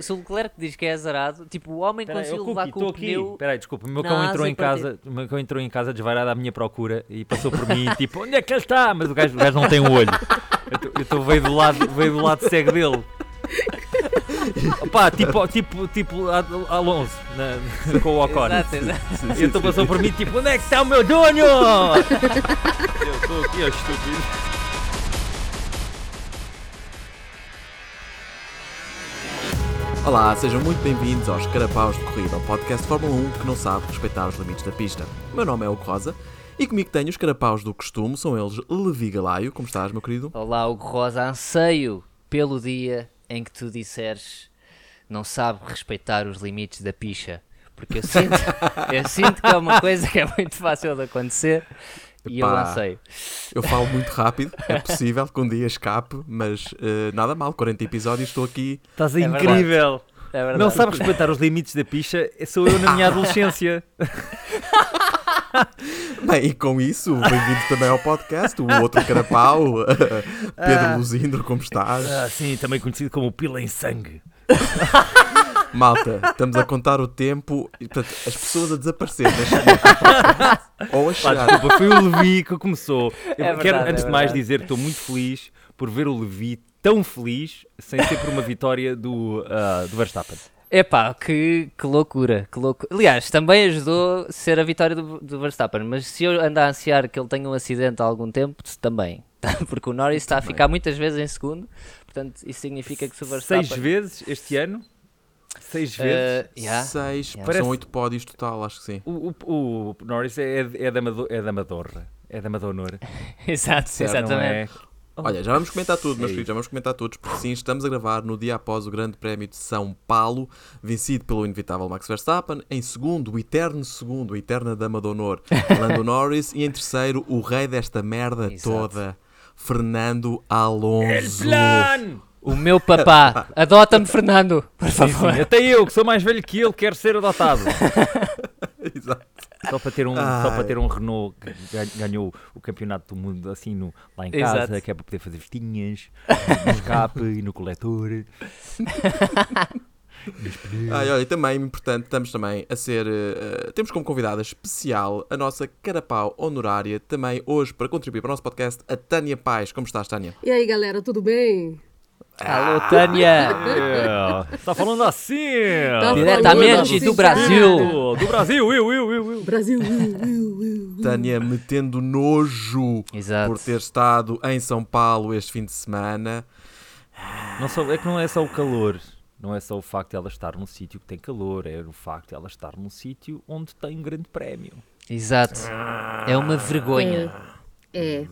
Se o Leclerc diz que é azarado, tipo, o homem Peraí, conseguiu eu levar com estou o aqui. pneu. Peraí, desculpa, o meu cão entrou em casa, o meu cão entrou em casa desvairado à minha procura e passou por mim tipo, onde é que ele está? Mas o gajo, o gajo não tem um olho. Eu Eu tô- veio do lado, veio do lado cego dele. Opa, tipo, tipo, tipo Al- Alonso na- com o Ocon. Exato, exato. E então passou por mim tipo, onde é que está o meu dono? eu estou aqui, ó estúpido. Olá, sejam muito bem-vindos aos Carapaus de Corrida, o podcast de Fórmula 1 que não sabe respeitar os limites da pista. O meu nome é Hugo Rosa e comigo tenho os carapaus do costume, são eles Levi Galaio. Como estás, meu querido? Olá, Hugo Rosa, anseio pelo dia em que tu disseres não sabe respeitar os limites da picha. Porque eu sinto, eu sinto que é uma coisa que é muito fácil de acontecer e eu Epá. anseio. Eu falo muito rápido, é possível que um dia escape, mas eh, nada mal, 40 episódios, estou aqui. Estás verdade. incrível. É verdade. Não sabe respeitar os limites da picha, sou eu na minha adolescência. Bem, e com isso, bem-vindos também ao podcast, o outro carapau, Pedro Luzindro, como estás? Ah, sim, também conhecido como Pila em Sangue. Malta, estamos a contar o tempo e portanto, as pessoas a desaparecer ou a Pá, chegar. desculpa, foi o Levi que começou. Eu É quero, verdade, antes é de mais, dizer que estou muito feliz por ver o Levi tão feliz sem ser por uma vitória do, ah, do Verstappen. Epá, que, que loucura, que loucura. Aliás, também ajudou a ser a vitória do, do Verstappen, mas se eu ando a ansiar que ele tenha um acidente há algum tempo, também. Porque o Norris está a ficar muitas vezes em segundo, portanto isso significa que se o Verstappen... Seis vezes este ano. Seis Eh, vezes. yeah. Seis, Yeah. são Parece- oito pódios total, acho que sim. O, o, o Norris é, é, da Mado- é da Madorra. É da Madonor. Exato, Certo, exatamente. É? Olha, já vamos comentar tudo, meus queridos, já vamos comentar todos, porque sim, estamos a gravar no dia após o Grande Prémio de São Paulo, vencido pelo inevitável Max Verstappen, em segundo, o eterno segundo, a eterna dama de honor, Lando Norris, e em terceiro, o rei desta merda Exato. toda, Fernando Alonso. Plan! O meu papá, adota-me Fernando, por Sim, favor. sim. Até eu, que sou mais velho que ele, quero ser adotado. Exato. Só para ter um, só para ter um Renault que ga- ganhou o campeonato do mundo assim no, lá em casa, Exato. que é para poder fazer vestinhas, no escape e no coletor. Ai, olha, e também importante, estamos também a ser. eh, temos como convidada especial a nossa carapau honorária, também hoje para contribuir para o nosso podcast, a Tânia Paz. Como estás, Tânia? E aí, galera, tudo bem? Alô, Tânia, É, Está falando assim! Tá diretamente do assim, Brasil. Do, do Brasil, eu, eu, eu. Brasil, uh, uh. Tânia metendo nojo Exato. por ter estado em São Paulo este fim de semana. Não só, é que não é só o calor, não é só o facto de ela estar num sítio que tem calor, é o facto de ela estar num sítio onde tem grande prémio. Exato. É uma vergonha. É.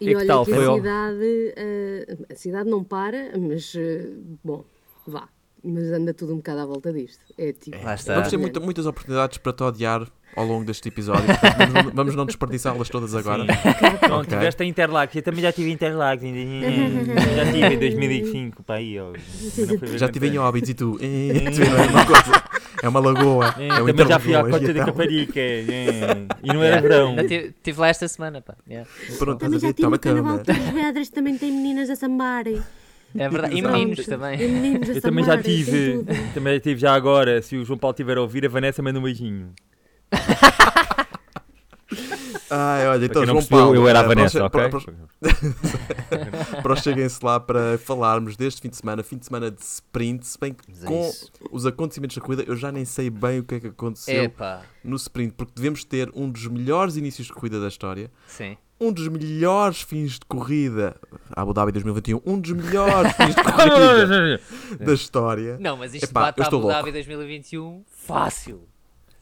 E E que olha tal? que a cidade, eh, a cidade não para, mas, eh, bom, vá. Mas anda tudo um bocado à volta disto. É tipo... Está. Vamos ter é, muita- muitas oportunidades para te odiar ao longo deste episódio. portanto, vamos, não, vamos não desperdiçá-las todas agora. Não, Ok. tiveste em Interlagos, eu também já tive Interlagos, já tive em 2005, para aí. ó. Já estive em. Óbidos e tu. eh, tu não é uma coisa. É uma lagoa. É, É um também já fui à de então- Caparica, é, e não era verão. Ainda tive, tive lá esta semana, pá. Yeah. Pronto, Também estás a já ver? tive Toma, o Carnaval de Vedras, também tem meninas a sambarem. É verdade. E meninos E também. meninos Eu também já tive, também já tive já agora. Se o João Paulo estiver a ouvir, a Vanessa manda um beijinho. Ai, olha, Para então João percebeu, Paulo. eu era a eh, para Vanessa, ok? para- para os cheguem-se lá para falarmos deste fim de semana, fim de semana de sprint, se bem que Mas é com os acontecimentos da corrida eu já nem sei bem o que é que aconteceu Epá. no sprint, porque devemos ter um dos melhores inícios de corrida da história, Sim. Um dos melhores fins de corrida, Abu Dhabi 2021, um dos melhores fins de corrida da história. Não, mas isto Epá, bate a Abu louco. Dhabi 2021 fácil.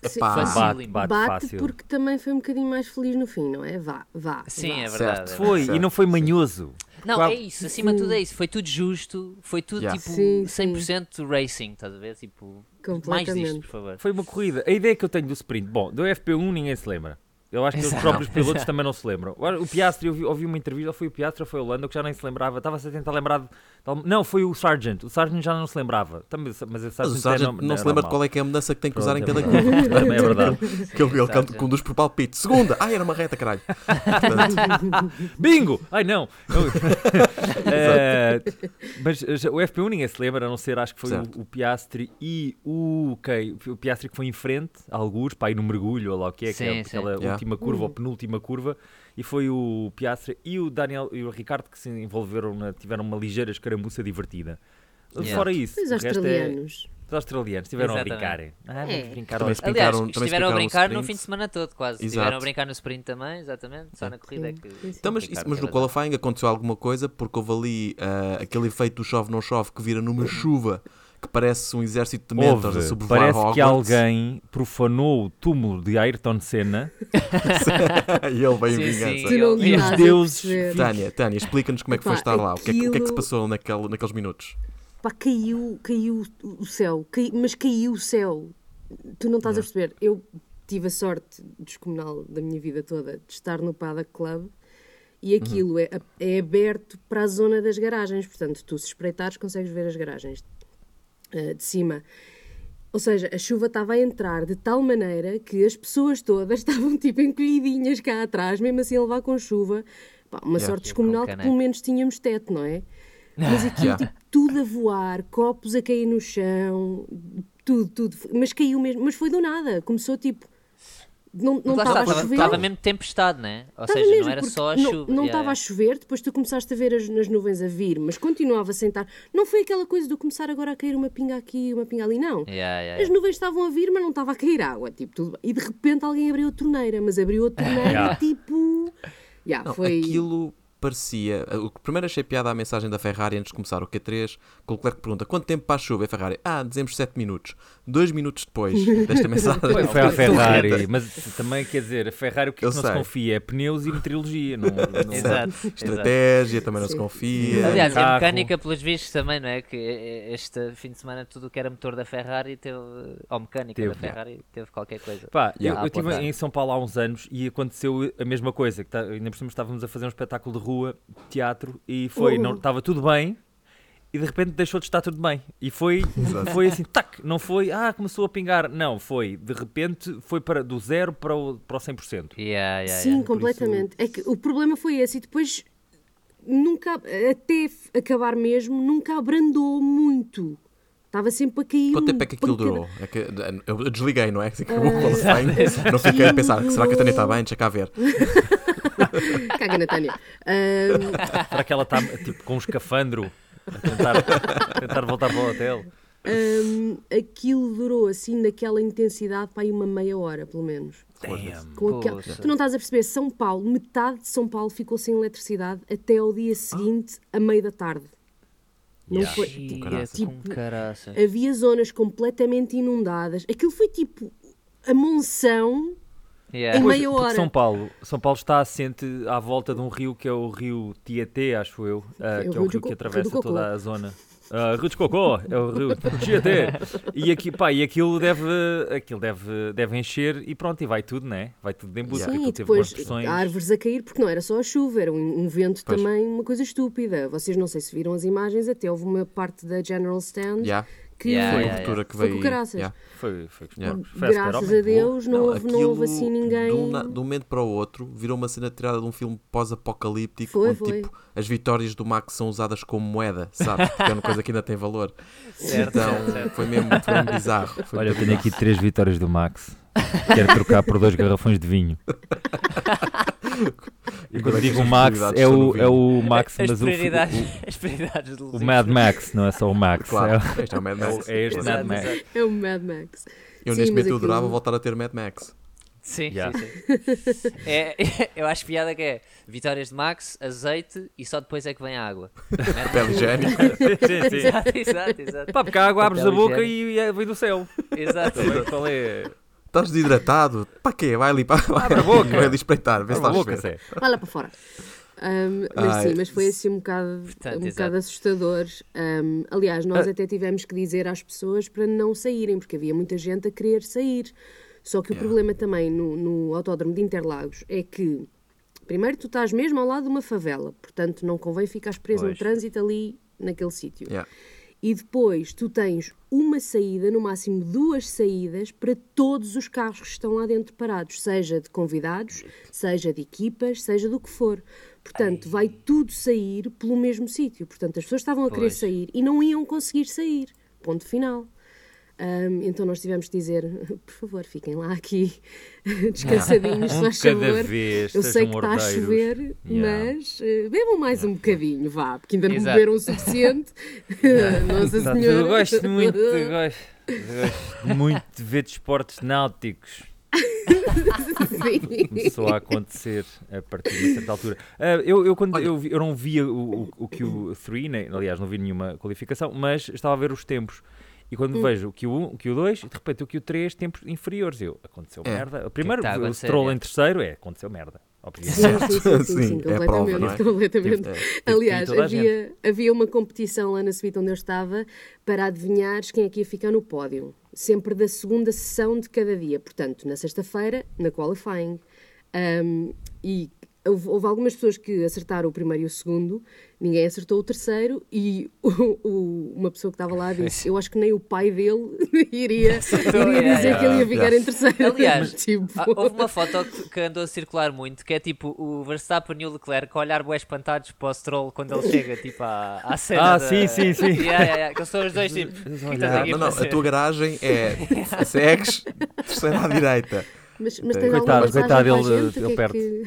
Sim, Epá, Fácil. Bate, bate, Bate fácil. porque também foi um bocadinho mais feliz no fim, não é? Vá, vá. Sim, vá. é Certo. verdade. é Foi, Certo, e não foi manhoso. Não, Qual- é isso, acima de tudo é isso. Foi tudo justo, foi tudo Yeah. tipo Sim, sim. 100% racing, estás a ver? Tipo, mais disto, Completamente. por favor. Foi uma corrida. A ideia que eu tenho do sprint, bom, do FP1 ninguém se lembra. Eu acho que os Exato. próprios pilotos também não se lembram. O Piastri, eu vi- ouvi uma entrevista, ou foi o Piastri ou foi o Lando, que já nem se lembrava. Estava-se a tentar lembrar Não, foi o Sargent. O Sargent já não se lembrava. Também, mas o Mas o Sargent, Sargent é não, é se lembra de qual é que é a mudança que tem que usar em cada Pronto, curva. Também é verdade. Que ele, ele canta, Sargent. conduz por palpite. Segunda! Ai, era uma reta, caralho. Portanto, Bingo! Ai não! Não. Eh, mas já- o FP1 ninguém se lembra, a não ser, acho que foi o, o Piastri e o. ok, o Piastri que foi em frente, alguns, para ir no mergulho, ou lá o que é, que é Sim, sim. aquela Yeah. última curva ou penúltima curva, e foi o Piastri e o Daniel e o Ricardo que se envolveram, na- tiveram uma ligeira escaramuça divertida. Yeah. Fora isso, Os o resto é- australianos. os australianos estiveram a brincar. Ah, É. brincar Também Aliás, estiveram a brincar no fim de semana todo, quase. Exato. Estiveram a brincar no sprint também, exatamente. Só na corrida é que. Então, mas, isso- mas no qualifying aconteceu alguma coisa porque houve ali ah, aquele efeito do chove não chove que vira numa chuva que parece um exército de mentors a Houve, sobrevoar parece que Hogwarts. alguém profanou o túmulo de Ayrton Senna e ele veio em vingança. sim. Não E os a deuses. Tânia, Tânia, explica-nos como é que foi estar lá. O que é, que- o que é que se passou naquele, naqueles minutos? Pá, caiu, caiu o céu, cai- mas caiu o céu. Tu não estás a perceber. Eu tive a sorte descomunal da minha vida toda de estar no Paddock Club e aquilo é, é aberto para a zona das garagens. Portanto, tu se espreitares consegues ver as garagens eh, de cima. Ou seja, a chuva estava a entrar de tal maneira que as pessoas todas estavam tipo encolhidinhas cá atrás, mesmo assim a levar com chuva. Pá, uma sorte descomunal que pelo menos tínhamos teto, não é? Mas Yeah. tipo, tudo a voar, copos a cair no chão, tudo, tudo. Mas caiu mesmo, mas foi do nada. Começou tipo. Não estava a chover. Estava mesmo tempestade, né? Ou Estava seja, mesmo, não era só a chuva. Não Yeah, estava a chover, depois tu começaste a ver as, nas nuvens a vir, mas continuava a sentar. Não foi aquela coisa de começar agora a cair uma pinga aqui, uma pinga ali, não. Yeah, yeah, As yeah. nuvens estavam a vir, mas não estava a cair água. Tipo, tudo... E de repente alguém abriu a torneira, mas abriu a torneira Yeah. tipo. Yeah, Não, foi... Aquilo parecia. O que primeiro achei piada à mensagem da Ferrari antes de começar o Q3, que o Leclerc pergunta quanto tempo para a chuva? E a Ferrari, ah, dizemos 7 minutos. Dois minutos depois desta mensagem. Foi, Foi Ferrari, mas também quer dizer, a Ferrari o que, é que não se confia é pneus e meteorologia. Não, não- Exato. exato. Estratégia, também não se Sim. confia. Aliás, e a mecânica, pelos vistos, também, não é? Que eh, este fim de semana tudo o que era motor da Ferrari teve. Ou mecânica Teve. da Ferrari teve qualquer coisa. Pá, Yeah. eu, eu estive em São Paulo há uns anos e aconteceu a mesma coisa. Que tá, ainda por cima estávamos a fazer um espetáculo de rua, teatro, e foi, Uh. não estava tudo bem e de repente deixou de estar tudo bem. E foi, Exato. foi assim, tac, não foi, ah, começou a pingar. Não, foi, de repente, foi para, do zero para o, para o 100%. Yeah, yeah, Sim, yeah. completamente. É que o problema foi esse, e depois nunca, até acabar mesmo, nunca abrandou muito. Estava sempre a cair. Quanto tempo é que aquilo durou? É que, eu desliguei, não é? Acabou o qualifying, não fiquei a pensar, será que a Tânia está bem? Deixa cá ver. Caga na Tânia. Ahm, Será que ela está tipo com um escafandro a tentar, a tentar voltar para o hotel? Hum, aquilo durou assim naquela intensidade para aí uma meia hora, pelo menos. Damn. Com Poxa. Tu não estás a perceber, São Paulo, metade de São Paulo ficou sem eletricidade até ao dia seguinte, a meia da tarde. Não Yeah. foi. Caraças. com caraças. Havia zonas completamente inundadas. Aquilo foi tipo a monção Yeah. Em Pois, meia hora. São Paulo, São Paulo está assente à volta de um rio que é o rio Tietê, acho eu, o que é Rio o rio que atravessa toda a zona. Ah, rio de Cocó, é o rio Tietê. E, aqui, pá, e aquilo, deve, aquilo deve, deve encher e pronto, e vai tudo, né? Vai tudo de porque Sim, e depois construções. árvores a cair, porque não era só a chuva, era um, um vento Pois. também, uma coisa estúpida. Vocês não sei se viram as imagens, até houve uma parte da General Stand Yeah, que Yeah, foi a yeah, cobertura que Foi veio. com caraças. yeah. Foi, foi, foi, Yeah. foi graças a. Deus não, houve, não houve assim ninguém. De um, de um momento para o outro, virou uma cena tirada de um filme pós-apocalíptico, Foi, onde foi. tipo, as vitórias do Max são usadas como moeda, sabes? Porque é uma coisa que ainda tem valor. Certo, então, certo, certo. foi mesmo, foi mesmo bizarro. Foi Olha, eu tenho aqui três vitórias do Max. Quero trocar por dois garrafões de vinho. E quando é que digo Max, é o, é o Max, As mas o, prioridades, o, as prioridades do o Mad Max, não é só o Max. Claro, É, este é o Mad Max. é este Mad Max. É o Mad Max. Eu Sim, neste momento eu aquilo- adorava voltar a ter Mad Max. Sim, Yeah. sim, sim. É, eu acho piada que é vitórias de Max, azeite e só depois é que vem a água. Papel higiênico. sim, sim. exato, exato, exato. Pá, porque a água abres a boca higiênico. e é- vem do céu. Exato. Também, Qual é? Estás desidratado? Para quê? Vai ali para a boca. Vai ali espreitar, vê se estás boca, ver. Vai lá para fora. Ahm, mas Ai, sim, mas foi assim um bocado, Portanto, um exato. bocado assustador. Ahm, aliás, nós Ah. até tivemos que dizer às pessoas para não saírem, porque havia muita gente a querer sair. Só que o Yeah. problema também no, no autódromo de Interlagos é que, primeiro, tu estás mesmo ao lado de uma favela, portanto, não convém ficares preso Pois. no trânsito ali naquele sítio. Yeah. E depois tu tens uma saída, no máximo duas saídas, para todos os carros que estão lá dentro parados, seja de convidados, seja de equipas, seja do que for. Portanto, vai tudo sair pelo mesmo sítio. Portanto, as pessoas estavam a querer Pois. sair e não iam conseguir sair. Ponto final. Ahm, então nós tivemos de dizer, por favor, fiquem lá aqui descansadinhos, Um faz cada favor. vez, Eu sei que está a chover, Yeah. mas eh, bebam mais um bocadinho, vá, porque ainda não Exato. beberam o suficiente. Nossa Exato, Senhora. Eu gosto muito, eu gosto, eu gosto muito de ver desportos náuticos. Sim. Começou a acontecer a partir de certa altura. Ah, eu, eu, quando, eu, vi- eu não via o, o, o Q3, nem, aliás, não vi nenhuma qualificação, mas estava a ver os tempos. E Hum. quando vejo o Q1, o Q2, e de repente o Q3, tempos inferiores. Eu, aconteceu É. merda. O primeiro, tá a o Stroll é? em terceiro, é, aconteceu merda. Sim, sim, sim, sim, Sim, sim, é prova, completamente, é? completamente. É. Aliás, que havia, havia uma competição lá na suíte onde eu estava para adivinhares quem é que ia ficar no pódio. Sempre da segunda sessão de cada dia. Portanto, na sexta-feira, na qualifying. Um, e houve, houve algumas pessoas que acertaram o primeiro e o segundo, ninguém acertou o terceiro, e o- o- uma pessoa que estava lá disse: Eu acho que nem o pai dele iria, iria dizer que ele ia ficar em terceiro. Aliás, tipo, houve uma foto que, andou a circular muito, que é tipo o Verstappen e o Leclerc a olhar bué espantados para o Stroll quando ele chega tipo à, à cena Ah, da- sim, sim, sim. Yeah, yeah, yeah, que eles são os dois tipo... "O que estás olhar. aqui a Não, não, a fazer?" tua garagem é segues, terceira à direita. Mas, mas Coitado, tens coitado gente? ele O que é perto. que-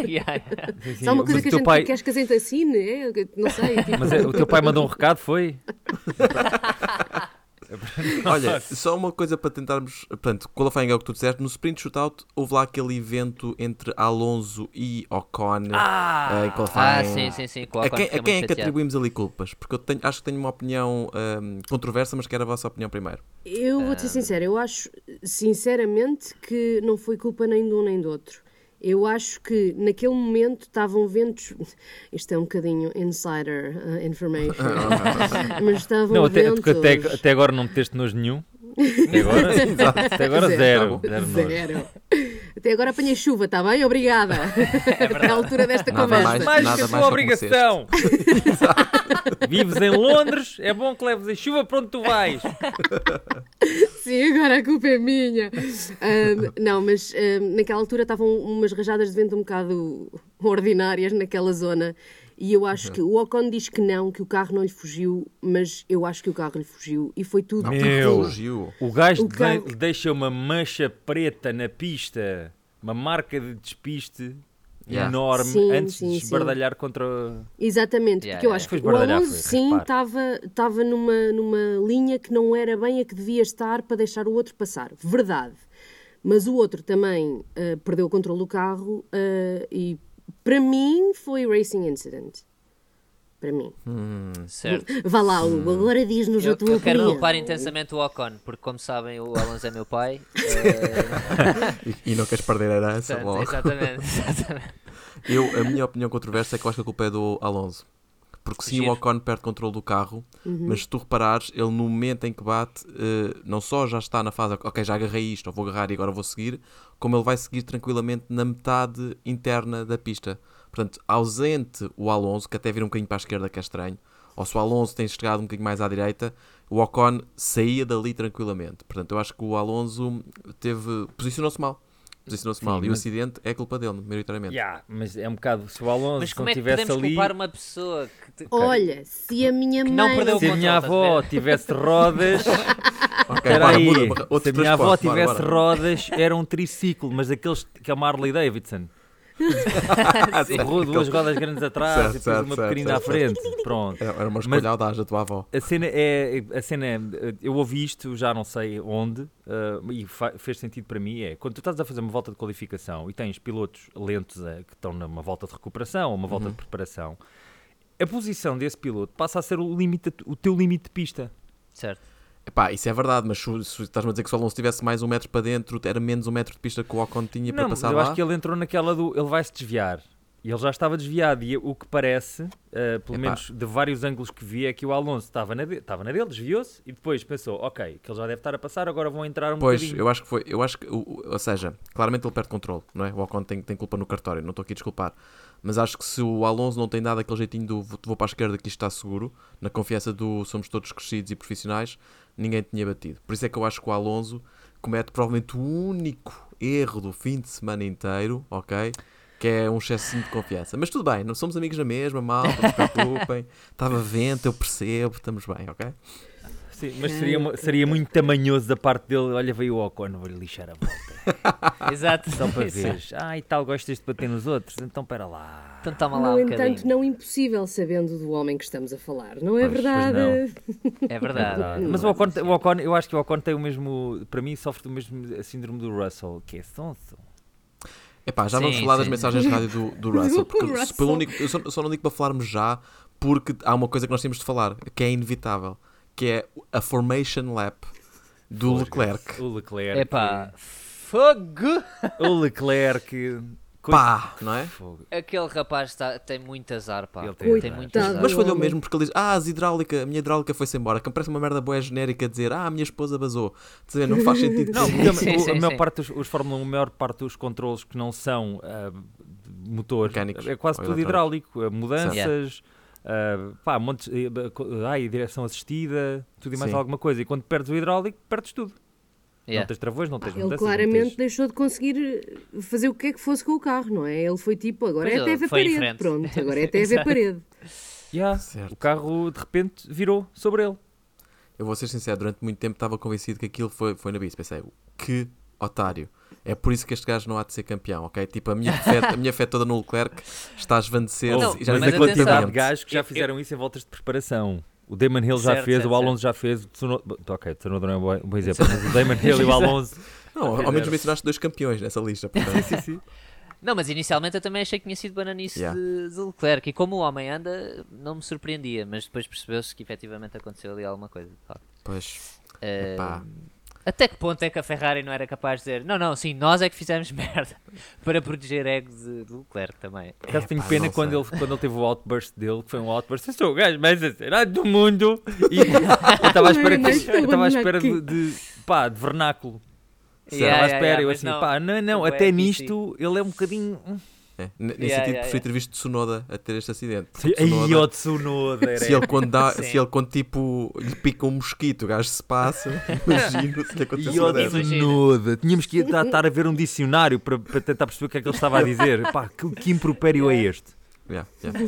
Yeah, yeah. Sim, sim. Se há uma Mas coisa o que a gente pai- queres que a gente assine, é? Não sei. Tipo, Mas é, o teu pai mandou um recado, foi? Olha, só uma coisa para tentarmos. Portanto, qualifying é o que tu disseste. No sprint shootout houve lá aquele evento entre Alonso e Ocon em qualifying. Ah, sim, sim, sim. A quem, a quem é que atribuímos ali culpas? Porque eu tenho- acho que tenho uma opinião ahm, controversa, mas quero a vossa opinião primeiro. eu vou-te ser sincera, eu acho sinceramente que não foi culpa nem de um nem do outro. Eu acho que naquele momento estavam ventos. Isto é um bocadinho insider uh, information. mas estavam Não, até, ventos. até, até agora não meteste nojo nenhum. Até agora, até agora zero. Tá Zero. Zero. Até agora apanhei chuva, está bem? Obrigada. É Na altura desta Nada conversa. mais. Mais Nada que a só obrigação. Vives em Londres, é bom que leves em chuva para onde tu vais. Sim, agora a culpa é minha. Não, mas naquela altura estavam umas rajadas de vento um bocado ordinárias naquela zona. E eu acho que o Ocon diz que não, que o carro não lhe fugiu, mas eu acho que o carro lhe fugiu. E foi tudo. Não, Meu. fugiu. O gajo O de- carro- deixa uma mancha preta na pista, uma marca de despiste Yeah. enorme Sim, antes sim, de sim. esbardalhar contra. o- Exatamente, Yeah, porque eu yeah. acho que o esbardalhar, Alonso foi, sim estava estava numa, numa linha que não era bem a que devia estar para deixar o outro passar. Verdade. Mas o outro também ah, perdeu o controle do carro ah, e para mim foi racing incident. Para mim. Certo. Vá lá, Hugo, agora diz-nos a tua eu quero opinião. culpar intensamente o Ocon, porque como sabem o Alonso é meu pai. eh, E, e não queres perder a herança exatamente, exatamente. Eu, a minha opinião controversa é que eu acho que a culpa é do Alonso. Porque sim, o Giro. Ocon perde controle do carro, Uhum. mas se tu reparares, ele no momento em que bate, eh, não só já está na fase, ok, já agarrei isto, ou vou agarrar e agora vou seguir, como ele vai seguir tranquilamente na metade interna da pista. Portanto, ausente o Alonso, que até vira um bocadinho para a esquerda, que é estranho, ou se o Alonso tem chegado um bocadinho mais à direita, o Ocon saía dali tranquilamente. Portanto, eu acho que o Alonso teve posicionou-se mal. Posicionou-se Sim, mal. E o acidente é culpa dele, maioritariamente. Yeah, mas é um bocado. Se o Alonso Mas como não é que podemos ali. culpar uma pessoa que. te- Olha, se a minha Que não mãe. perdeu Se a minha avó tivesse rodas. Ok, Espera aí. Se a minha avó tivesse rodas, era um triciclo, mas aqueles que é uma Harley Davidson. Duas rodas grandes atrás Certo, e depois certo, uma certo, pequenina à certo, frente. Pronto. Era era uma Mas- escolha audaz da tua avó. A cena é. A cena é eu ouvi isto, já não sei onde, ah, e fez sentido para mim. É quando tu estás a fazer uma volta de qualificação e tens pilotos lentos ah, que estão numa volta de recuperação ou uma volta de preparação, a posição desse piloto passa a ser o, limite, o teu limite de pista. Certo. Epá, isso é verdade, mas se, estás-me a dizer que se o Alonso tivesse mais um metro para dentro, era menos um metro de pista que o Ocon tinha para não, passar eu lá. acho que ele entrou naquela do. Ele vai se desviar. E ele já estava desviado. E o que parece, eh, pelo Epá. menos de vários ângulos que vi, é que o Alonso estava na, de- estava na dele, desviou-se e depois pensou: ok, que ele já deve estar a passar, agora vão entrar um Pois, bocadinho. eu acho que foi. Eu acho que, ou seja, claramente ele perde controle, não é? O Ocon tem, tem culpa no cartório, não estou aqui a desculpar. Mas acho que se o Alonso não tem dado aquele jeitinho do vou vou para a esquerda que isto está seguro, na confiança do somos todos crescidos e profissionais, ninguém tinha batido. Por isso é que eu acho que o Alonso comete provavelmente o único erro do fim de semana inteiro, ok? Que é um excessinho de confiança. Mas tudo bem, não somos amigos na mesma, mal, não se preocupem. Estava vento, eu percebo, estamos bem, ok? Sim, mas seria, seria muito tamanhoso da parte dele. Olha, veio o Ocon, vou-lhe lixar a volta. Exato. Só para ver. Ah, e tal, gostas de bater nos outros? Então pera lá. Então toma lá No um entanto, bocadinho. não impossível sabendo do homem que estamos a falar, não é Pois, pois verdade? É verdade. Verdade. Mas o Ocon, o Ocon, eu acho que o Ocon tem o mesmo, para mim, sofre do mesmo síndrome do Russell, que é sonso. Epá, já vamos Sim, falar das sim. mensagens de rádio do, do Russell. Porque se Russell. pelo único, eu, só, só não digo para falarmos já, porque há uma coisa que nós temos de falar, que é inevitável, que é a formation lap do Leclerc. O Leclerc. Epá, fogo! O Leclerc. coisa- Pá, não é? Fogo. Aquele rapaz tá- tem muito azar, pá. Ele Tem, tem, muito azar. Mas falhou mesmo porque ele diz: Ah, as hidráulica, a minha hidráulica foi-se embora. Que parece uma merda boa genérica dizer: Ah, a minha esposa basou. Dizer, não faz sentido. Não, porque Sim, o- a sim, maior sim. parte dos os Fórmula 1, a maior parte dos controles que não são ah, de motor Mecânicos é quase ou tudo hidráulico. ah, mudanças, ah, pá, montes, eh, co- ai, direção assistida, tudo e mais Sim. alguma coisa. E quando perdes o hidráulico, perdes tudo. Yeah. Não tens travões, não tens Ele mudanças. não claramente tens- deixou de conseguir eh, fazer o que é que fosse com o carro, não é? Ele foi tipo, agora Pois é até ele em parede. Pronto, agora é até ver Exato. parede. Yeah, Certo. O carro de repente virou sobre ele. Eu vou ser sincero, durante muito tempo estava convencido que aquilo foi, foi na bis. Pensei, que otário. É por isso que este gajo não há de ser campeão, ok? Tipo, a minha fé, a minha fé toda no Leclerc está a esvanecer Não, e já mas a atenção. quantidade de quantiamente. gajos que já Eu- fizeram isso em voltas de preparação. O Damon Hill já Certo, fez, certo, o Alonso já fez, o Tsunoda... Ok, o Tsunoda não é um bom- exemplo, mas o Damon Hill e o Alonso... Não, ao menos mencionaste dois campeões nessa lista. Portanto, sim, sim. Não, mas inicialmente eu também achei que tinha sido bananice Yeah. de, de Leclerc. E como o homem anda, não me surpreendia. Mas depois percebeu-se que efetivamente aconteceu ali alguma coisa. pois, Epá. Até que ponto é que a Ferrari não era capaz de dizer não, não, sim, nós é que fizemos merda para proteger ego de, de Leclerc também. Por acaso tenho pena quando ele, quando ele teve o outburst dele, que foi um outburst, eu sou o gajo mais acelerado do mundo. E eu estava à espera, que- eu estava à espera de, de, pá, de vernáculo. Yeah, Estava à yeah, espera, yeah, eu mas assim, não. pá, não, não, até PC. nisto ele é um bocadinho... é. N- Nesse Yeah, sentido, yeah, preferi ter visto Tsunoda a ter este acidente. Aí o Tsunoda era... Se ele quando dá, se ele quando tipo lhe pica um mosquito, o gajo se passa, imagino se lhe aconteceu E o uma. Tsunoda, tínhamos que estar a ver um dicionário para, para tentar perceber o que é que ele estava a dizer. Pá, que, que impropério é este? Yeah, yeah.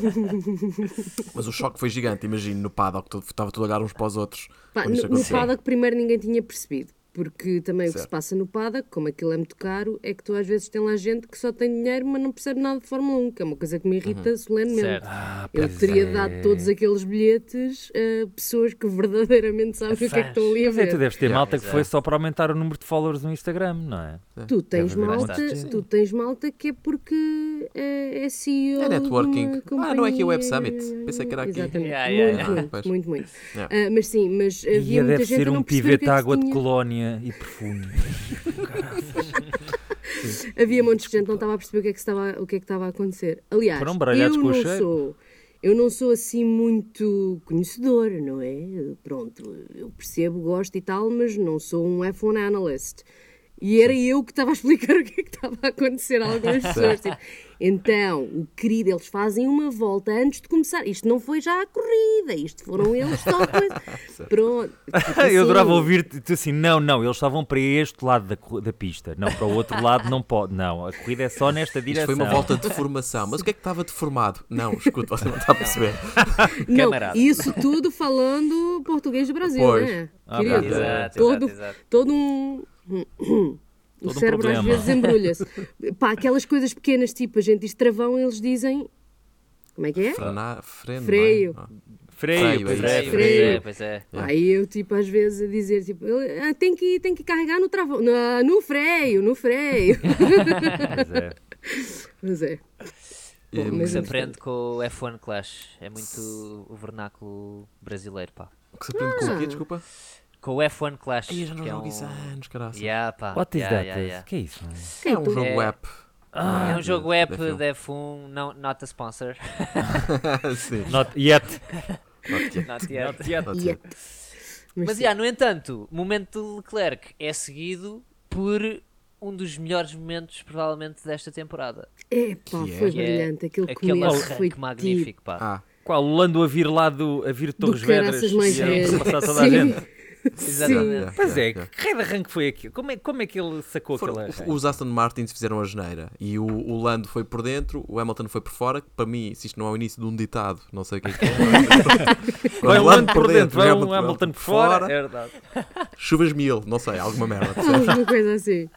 Mas o choque foi gigante, imagino, no paddock, estava tudo a olhar uns para os outros. Pá, no, no paddock primeiro ninguém tinha percebido. Porque também o que se Certo. passa no paddock, como aquilo é muito caro, é que tu às vezes tem lá gente que só tem dinheiro, mas não percebe nada de Fórmula 1, que é uma coisa que me irrita Uhum. solenemente. Certo. Ah, Eu teria é. dado todos aqueles bilhetes a pessoas que verdadeiramente sabem o que é que estão ali a Mas é, tu ver. deves ter malta que foi só para aumentar o número de followers no Instagram, não é? Tu tens, malta, tu tens malta que é porque é, é CEO É networking. de uma Ah, não é aqui o Web companhia. Summit. Pensei que era aqui. Exatamente. Yeah, yeah, muito, yeah. muito, muito, muito. Yeah. Ah, mas sim, mas E havia muita deve gente ser um pivete é se água de tinha. E perfume. Havia montes de gente não estava a perceber o que é que estava, o que é que estava a acontecer. Aliás, Foram eu com o não cheiro. sou, eu não sou assim muito conhecedora, não é? Pronto, eu percebo, gosto e tal, mas não sou um F1 analyst. E era eu que estava a explicar o que é que estava a acontecer a algumas pessoas. tipo, então, o querido, eles fazem uma volta antes de começar. Isto não foi já a corrida, isto foram eles só. Coisa. Pronto. Tipo Eu assim, adorava ouvir-te assim, não, não, eles estavam para este lado da, da pista, não, para o outro lado não pode, não, a corrida é só nesta Isto direção. foi uma volta de formação. Mas o que é que estava deformado? Não, escuta, você não está a perceber. Não, Camarada. isso tudo falando português do Brasil, Pois. né? Ah, Querido. Exato, todo, exato, exato. todo um. O Todo um cérebro às problema. vezes embrulha-se. Pá, aquelas coisas pequenas, tipo, a gente diz travão, eles dizem. Como é que é? Frenar, freno, Freio. é? Ah. Freio, Freio, pois é é, freio. é, pois é. Aí eu, tipo, às vezes a dizer, tipo, ah, tem, que, tem que carregar no travão. No, no freio, no freio. Pois é. Mas é. Bom, O que mas se aprende com o F1 Clash é muito o vernáculo brasileiro, pá. O que se aprende com o quê? Desculpa? Com o F1 Clash. Ai, eu já não que é jogo um... isso há anos, caralho. Yeah, pá. What is yeah, that? yeah, yeah. Que é isso? mano? É um jogo É- web. Ah, é um de- jogo de app F1. da F1, não, not a sponsor. Sim. Not yet. Not yet. Not yet. Not yet. Not Yeah. yet. Mas, já, no entanto, o momento do Leclerc é seguido por um dos melhores momentos, provavelmente, desta temporada. É, pá, Que é? foi Que é brilhante. Aquele Aquele começo foi arranque magnífico, pá. Ah, Qual? O Lando a vir lá do, a vir de Torres Vedras e a passar toda a gente. Exatamente. yeah, Pois é, yeah, que raio de arranque foi aquilo? Como é, como é que ele sacou Foram- aquele arranque? os Aston Martins fizeram a geneira e o, o Lando foi por dentro, o Hamilton foi por fora. que Para mim, se isto não é o início de um ditado, não sei o que é que é. Vai Quando Lando por dentro, vai um Hamilton Hamilton por fora. É verdade. Chuvas mil, não sei, alguma merda. Alguma coisa assim.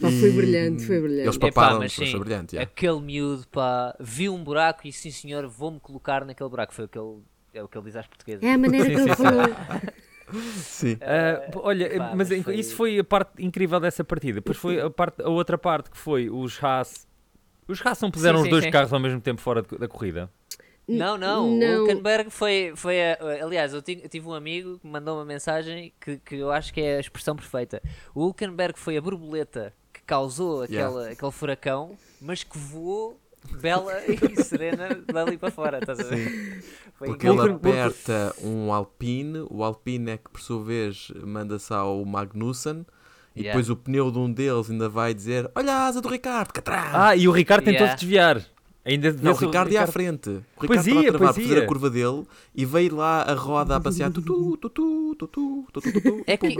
Pá, foi brilhante, foi brilhante. Eles paparam, mas mas sim, foi brilhante. yeah. Aquele miúdo, pá, viu um buraco e sim senhor, vou-me colocar naquele buraco. Foi o que ele, é o que ele diz às portuguesas. É a maneira que ele falou. Sim. Ah, olha, pá, mas mas em- foi- isso foi a parte incrível dessa partida. Depois foi a, parte, a outra parte que foi os Haas. Os Haas não puseram Sim, os sim, dois sim. carros ao mesmo tempo fora de- da corrida. Não, não, Não. o Hulkenberg foi, foi a- aliás, eu ti- eu tive um amigo que me mandou uma mensagem que, que eu acho que é a expressão perfeita. O Hulkenberg foi a borboleta que causou Yeah. aquela, aquele furacão, mas que voou bela e serena dali para fora, estás a ver? Foi Porque ele aperta um Alpine, o Alpine é que por sua vez manda-se ao Magnussen e Yeah. depois o pneu de um deles ainda vai dizer: Olha a asa do Ricardo, catrás! Ah, e o Ricardo tentou Yeah. se desviar. Ainda Não, o Ricardo ia à frente. O Ricardo Pois estava ia, a pois por fazer ia. a curva dele e veio lá a roda a passear. Tutu, tutu, tutu, tutu, tutu. É que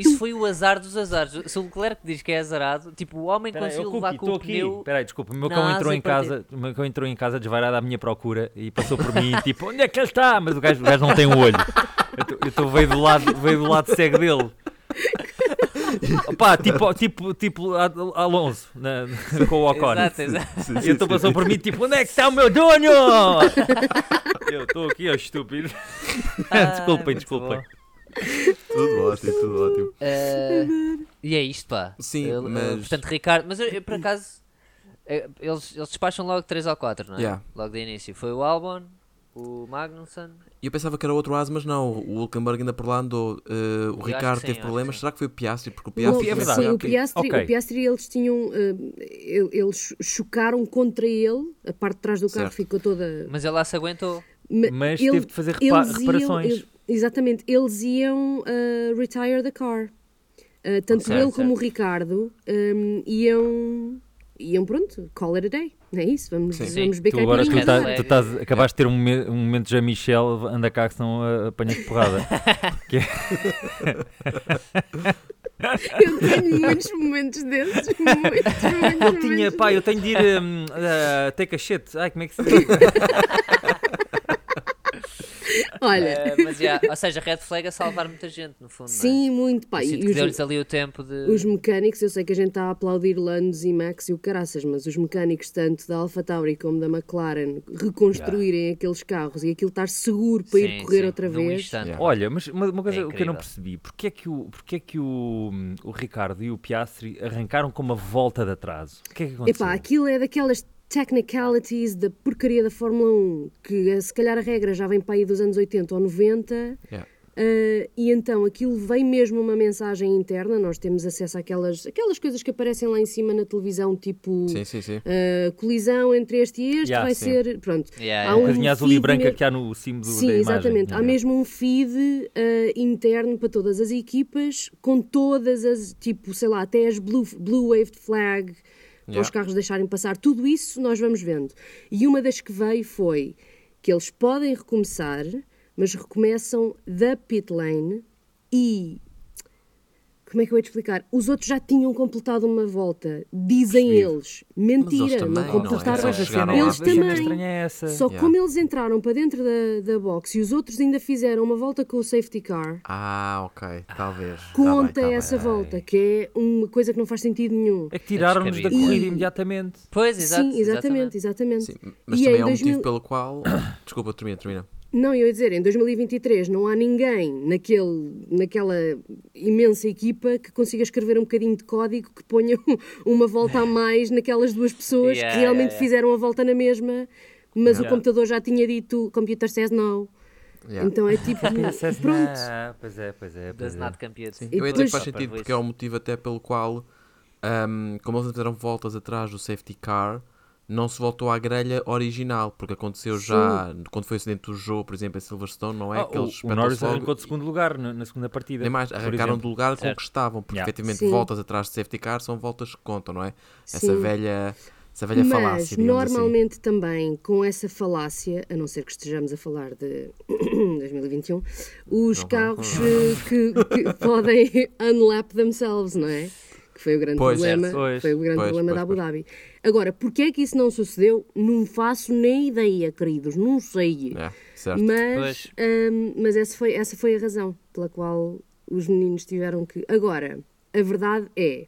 isso foi o azar dos azares. Se o Leclerc diz que é azarado, tipo, o homem Peraí, conseguiu eu levar com o aqui. pneu. Peraí, desculpa, o meu cão entrou em casa, o meu cão entrou em casa desvairado à minha procura e passou por mim tipo, onde é que ele está? Mas o gajo, o gajo não tem um olho. Eu tô- Eu estou veio do lado, veio do lado cego dele. Opa, tipo, tipo, tipo Al- Alonso na- com o Ocon. Exato, exato. Sim, E sim, então sim. passou por mim tipo, onde é que está o meu dono? Eu estou aqui, ó estúpido. Ah, desculpem, desculpem. bom. Tudo ótimo, tudo ótimo. Eh, e é isto, pá. Sim, eh, mas- portanto, Ricardo, mas eu, eu, por acaso, eh, eles, eles despacham logo 3 ou 4, não é? Yeah. Logo de início. Foi o Albon, o Magnussen. E eu pensava que era outro asa, mas não. O Hulkenberg ainda por lá andou. Eh, o que Ricardo sim, teve que problemas. sim. Será que foi o Piastri? Porque o Não, Piastri é verdade, foi o. Piastri, Ok. o Piastri eles tinham. ele- eles chocaram contra ele, a parte de trás do carro Certo. ficou toda. Mas ele lá se aguentou. Ma- Mas ele- teve de fazer repa- eles iam- reparações. eles- exatamente, eles iam eh, retire the car. Tanto Certo, ele como o certo. Ricardo ehm, iam. Iam pronto, call it a day. É isso, vamos, Sim. Vamos beber Tu agora tu, tá- tu estás, acabaste de ter um, me- um momento de Jean-Michel, anda cá que senão uh, apanhas porrada. Que é- Eu tenho muitos momentos desses. Muitos, muitos, Eu tinha, pá, eu tenho de ir um, uh, take a shit. Ai, como é que se diz? Olha, Eh, mas, já, ou seja, Red Flag a salvar muita gente, no fundo. sim, muito. Pá, é? e deu-lhes ali o tempo de. Os mecânicos, eu sei que a gente está a aplaudir Landos e Max e o caraças, mas os mecânicos tanto da AlphaTauri como da McLaren reconstruírem aqueles carros e aquilo estar seguro para ir Sim, correr sim, outra vez. Yeah. Olha, mas uma, uma coisa É que eu não percebi, porque é que, o, porque é que o, o Ricardo e o Piastri arrancaram com uma volta de atraso? O que é que aconteceu? Epá, aquilo é daquelas technicalities da porcaria da Fórmula 1, que eh, se calhar a regra já vem para aí dos anos 80 ou 90. Yeah. eh, e então aquilo vem mesmo uma mensagem interna, nós temos acesso àquelas aquelas coisas que aparecem lá em cima na televisão, tipo Sim, sim, sim. uh, colisão entre este e este, Yeah, vai sim. ser. Pronto. Yeah, Há um bocadinho azul e branca me- que há no cimo do, Sim, da imagem. exatamente. Há mesmo um feed uh, interno para todas as equipas, com todas as, tipo, sei lá, até as blue, blue waved flag, Yeah. os carros deixarem passar. Tudo isso nós vamos vendo. E uma das que veio foi que eles podem recomeçar, mas recomeçam da pit lane e. Como é que eu ia te explicar? Os outros já tinham completado uma volta, dizem eles. Mentira, Mas eles também, não não é? completaram. Eles também. é. Só Yeah. como eles entraram para dentro da, da box e os outros ainda fizeram uma volta com o safety car, Ah, ok. Talvez. Tá conta bem, tá essa bem. volta, que é uma coisa que não faz sentido nenhum. É que tiraram-nos da corrida E- imediatamente. Pois, exato. Sim, exatamente, exatamente. Sim, mas E também é um 2000 motivo pelo qual. Desculpa, termina, termina. Não, eu ia dizer, em 2023 não há ninguém naquele, naquela imensa equipa que consiga escrever um bocadinho de código que ponha uma volta a mais naquelas duas pessoas Yeah, que realmente yeah, yeah. fizeram a volta na mesma, mas o computador já tinha dito, computer says no. Yeah. Então é tipo, pronto. "Não." Pois é, pois é. Pois Does é. not compute. Sim. Eu ia dizer que faz sentido porque é o motivo até pelo qual ahm, como eles fizeram voltas atrás do safety car, não se voltou à grelha original, porque aconteceu já quando foi o acidente do jogo, por exemplo, em Silverstone, não é? Ah, que o, eles o Norris logo- arrancou de segundo lugar na, na segunda partida. Nem mais, arrancaram do lugar com Certo. que estavam, porque Yeah. efetivamente Sim. voltas atrás de safety car são voltas que contam, não é? Essa Sim. velha, essa velha Mas falácia, assim. normalmente também com essa falácia, a não ser que estejamos a falar de 2021, os Não, carros eh, que, que podem unlap themselves, não é? Que foi o grande Pois. problema, pois. foi o grande Pois, problema pois, da Abu. Dhabi. Agora, porquê é que isso não sucedeu? Não faço nem ideia, queridos, não sei. É, certo. Mas, hum, mas essa, foi, essa foi a razão pela qual os meninos tiveram que. Agora, a verdade é,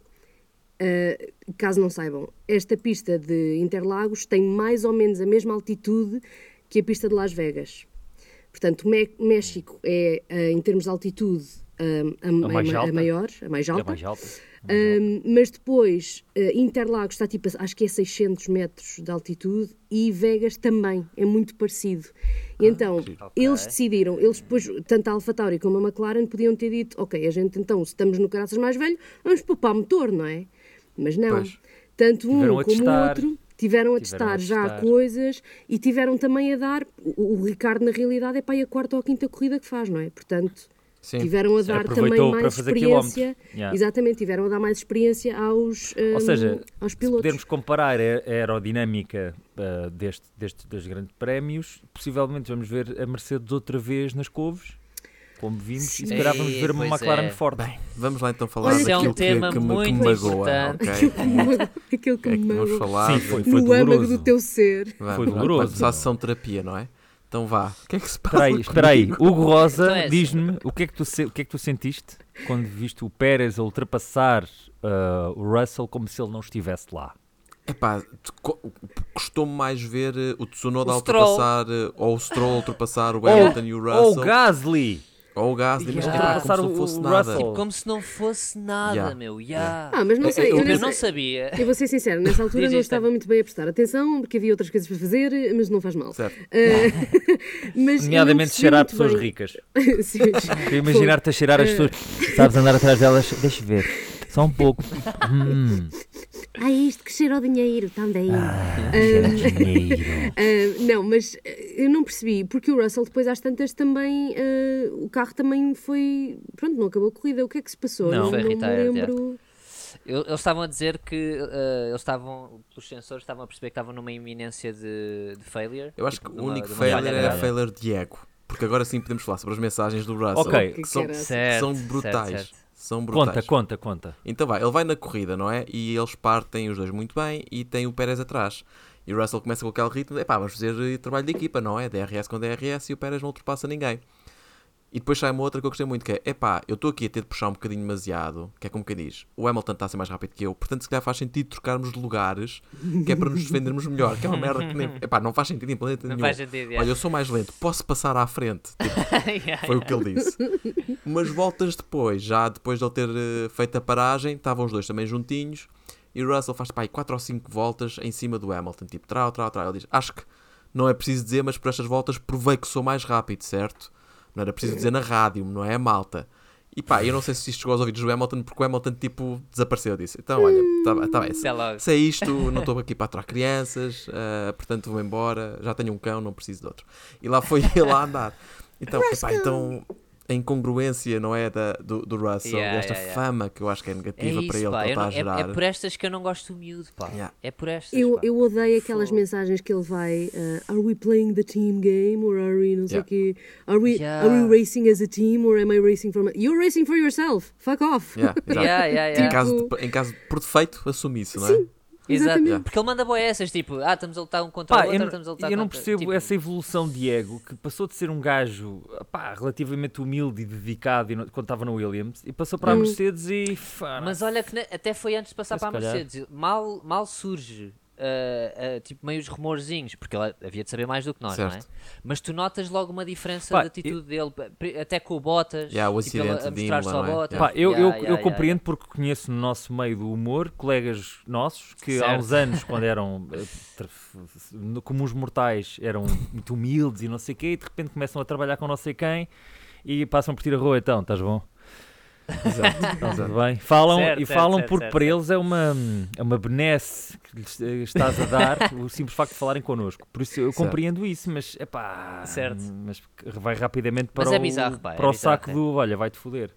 uh, caso não saibam, esta pista de Interlagos tem mais ou menos a mesma altitude que a pista de Las Vegas. Portanto, Mé- México é, uh, em termos de altitude, um, a, A mais a- a maior, a mais É alta. mais alta. Um, mas depois, uh, Interlagos está tipo, a- acho que é 600 metros de altitude e Vegas também, é muito parecido. E então, eles decidiram, eles depois, tanto a Alfa Tauri como a McLaren podiam ter dito, ok, a gente então, se estamos no caraças mais velho, vamos poupar motor, não é? Mas não. Pois. Tanto um a como o outro tiveram a Tiveram a testar já testar. coisas e tiveram também a dar. O, o Ricardo, na realidade, é para aí a quarta ou a quinta corrida que faz, não é? Portanto, Sim. tiveram a dar também Aproveitou para mais experiência. Yeah. Exatamente, tiveram a dar mais experiência aos, Ou hum, seja, aos se pilotos. pudermos comparar a a aerodinâmica ah, deste, deste, dos grandes prémios, possivelmente vamos ver a Mercedes outra vez nas couves, como vimos, e se Sim. calhar vamos ver uma McLaren é. forte. Bem, vamos lá então falar Olha, Esse é daquilo um tema que, que, me, que me muito magoa, importante. ok? Aquele que É que me vamos magoa falar Sim, foi, foi no âmago doloroso. do teu ser. Vamos, Foi vamos doloroso. começar a sessão terapia, não é? Então vá. O que é que se passa? Espera aí, espera aí. comigo? Hugo Rosa, Então é assim. diz-me o que, é que tu se- o que é que tu sentiste quando viste o Pérez a ultrapassar ah, o Russell como se ele não estivesse lá? Epá, tu- co- costumo mais ver eh, o Tsunoda O Stroll. ultrapassar, eh, ou o Stroll ultrapassar o Hamilton e o Ou o Russell, Gasly! Ou o Gasly, mas Yeah. como se não fosse o nada. Russell. Como se não fosse nada, Yeah. meu. Yeah. Ah, mas não sei, eu- eu, Eu não sabia. eu vou ser sincera, nessa altura não estava muito bem a prestar atenção, porque havia outras coisas para fazer, mas não faz mal. Certo. Ah, mas Nomeadamente cheirar pessoas bem. ricas. Imaginar-te a cheirar as pessoas. Sabes andar atrás delas? Deixa ver. Só um pouco. Hum, Ah, isto que cheira ao dinheiro também. cheira a dinheiro. Ah, não, mas ah, eu não percebi, porque o Russell depois às tantas também, ah, o carro também foi, pronto, não acabou a corrida, o que é que se passou? Não. não, Foi não me retired, lembro. Eu- Eles estavam a dizer que eh, eles estavam, os sensores estavam a perceber que estavam numa iminência de, de failure. Eu acho que tipo, o numa- único failure era grave. failure de ego. Porque agora sim podemos falar sobre as mensagens do Russell. Ok. Que são, Que Certo, são certo, brutais. certo. São brutais. Conta, conta, conta. Então vai, ele vai na corrida, não é? E eles partem os dois muito bem e tem o Pérez atrás. E o Russell começa com aquele ritmo de, epá, vamos fazer trabalho de equipa, não é? DRS com DRS e o Pérez não ultrapassa ninguém. E depois sai uma outra que eu gostei muito, que é, epá, eu estou aqui a ter de puxar um bocadinho demasiado, que é como quem diz, o Hamilton está a ser mais rápido que eu, portanto se calhar faz sentido trocarmos de lugares, que é para nos defendermos melhor, que é uma merda que nem, epá, não faz sentido em planeta Não nenhum. faz sentido. Olha, yeah. eu sou mais lento, posso passar à frente. Tipo, Yeah, foi o que ele disse. Umas voltas depois, já depois de ele ter eh, feito a paragem, estavam os dois também juntinhos. E o Russell faz pá, 4 ou 5 voltas em cima do Hamilton. Tipo, trau, trau, trau. Ele diz: Acho que não é preciso dizer, mas por estas voltas provei que sou mais rápido, certo? Não era preciso dizer na rádio, não é a malta. E pá, eu não sei se isto chegou aos ouvidos do Hamilton, porque o Hamilton, tipo, desapareceu. Disse: Então, olha, tá, tá bem. Logo. Se é isto, não estou aqui para aturar crianças, ah, portanto vou embora. Já tenho um cão, não preciso de outro. E lá foi ele a andar. Então, epá, então a incongruência, não é? Da, do, do Russell, Yeah, esta yeah, yeah. fama que eu acho que é É negativa para isso, ele, pá. que ele está a gerar. é, é por estas que eu não gosto do miúdo, pá. Yeah. É por estas. Eu, pá. eu odeio aquelas mensagens que ele vai uh, Are we playing the team game? Or are we não sei o Yeah. quê? Are we, Yeah. are we racing as a team? Or am I racing for... my-" You're racing for yourself! Fuck off! Yeah, exato. Yeah, yeah, Em, yeah. caso de, em caso de, por defeito, assume isso, não é? Sim. Exato. Exatamente. Porque ele manda essas, tipo, ah, estamos a lutar um contra Pá, o outro, eu, estamos a lutar eu não contra... percebo tipo, essa evolução de ego que passou de ser um gajo pá, relativamente humilde e dedicado e no- quando estava no Williams e passou para a Hum. Mercedes e. fá, Mas olha que ne- até foi antes de passar Mas para a calhar. Mercedes. Mal, mal surge, ah, ah, tipo, meio os rumorzinhos, porque ele havia de saber mais do que nós, não é? Certo. Mas tu notas logo uma diferença Pá, de atitude dele, pri- até com o Bottas, Yeah, o tipo, acidente a mostrar-se ao não é? Bottas. Pá, eu, Yeah, eu, yeah, eu yeah, compreendo porque conheço no nosso meio do humor colegas nossos que há Certo. uns anos, quando eram eh, no- comuns mortais, eram muito humildes e não sei o quê, e de repente começam a trabalhar com não sei quem e passam por ti a rua, então, estás bom? Exato, Tudo exato. bem. Falam, Certo, e falam certo, porque certo, para eles é uma, é uma benesse que lhes eh, estás a dar o simples facto de falarem connosco. Por isso eu Certo. compreendo isso, mas é pá. Certo. Mas vai rapidamente para Mas é o, bizarro, pá, é para o bizarro, saco é. do olha, vai-te foder.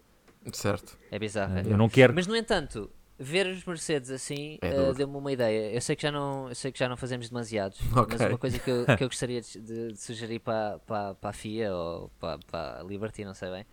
Certo. É bizarro. é. Eu não quero. Mas no entanto, ver os Mercedes assim É duro. deu-me uma ideia. Eu sei que já não, eu sei que já não fazemos demasiados, Ok. mas uma coisa que eu, que eu gostaria de, de- de sugerir para, para, para a FIA ou para, para a Liberty, não sei bem,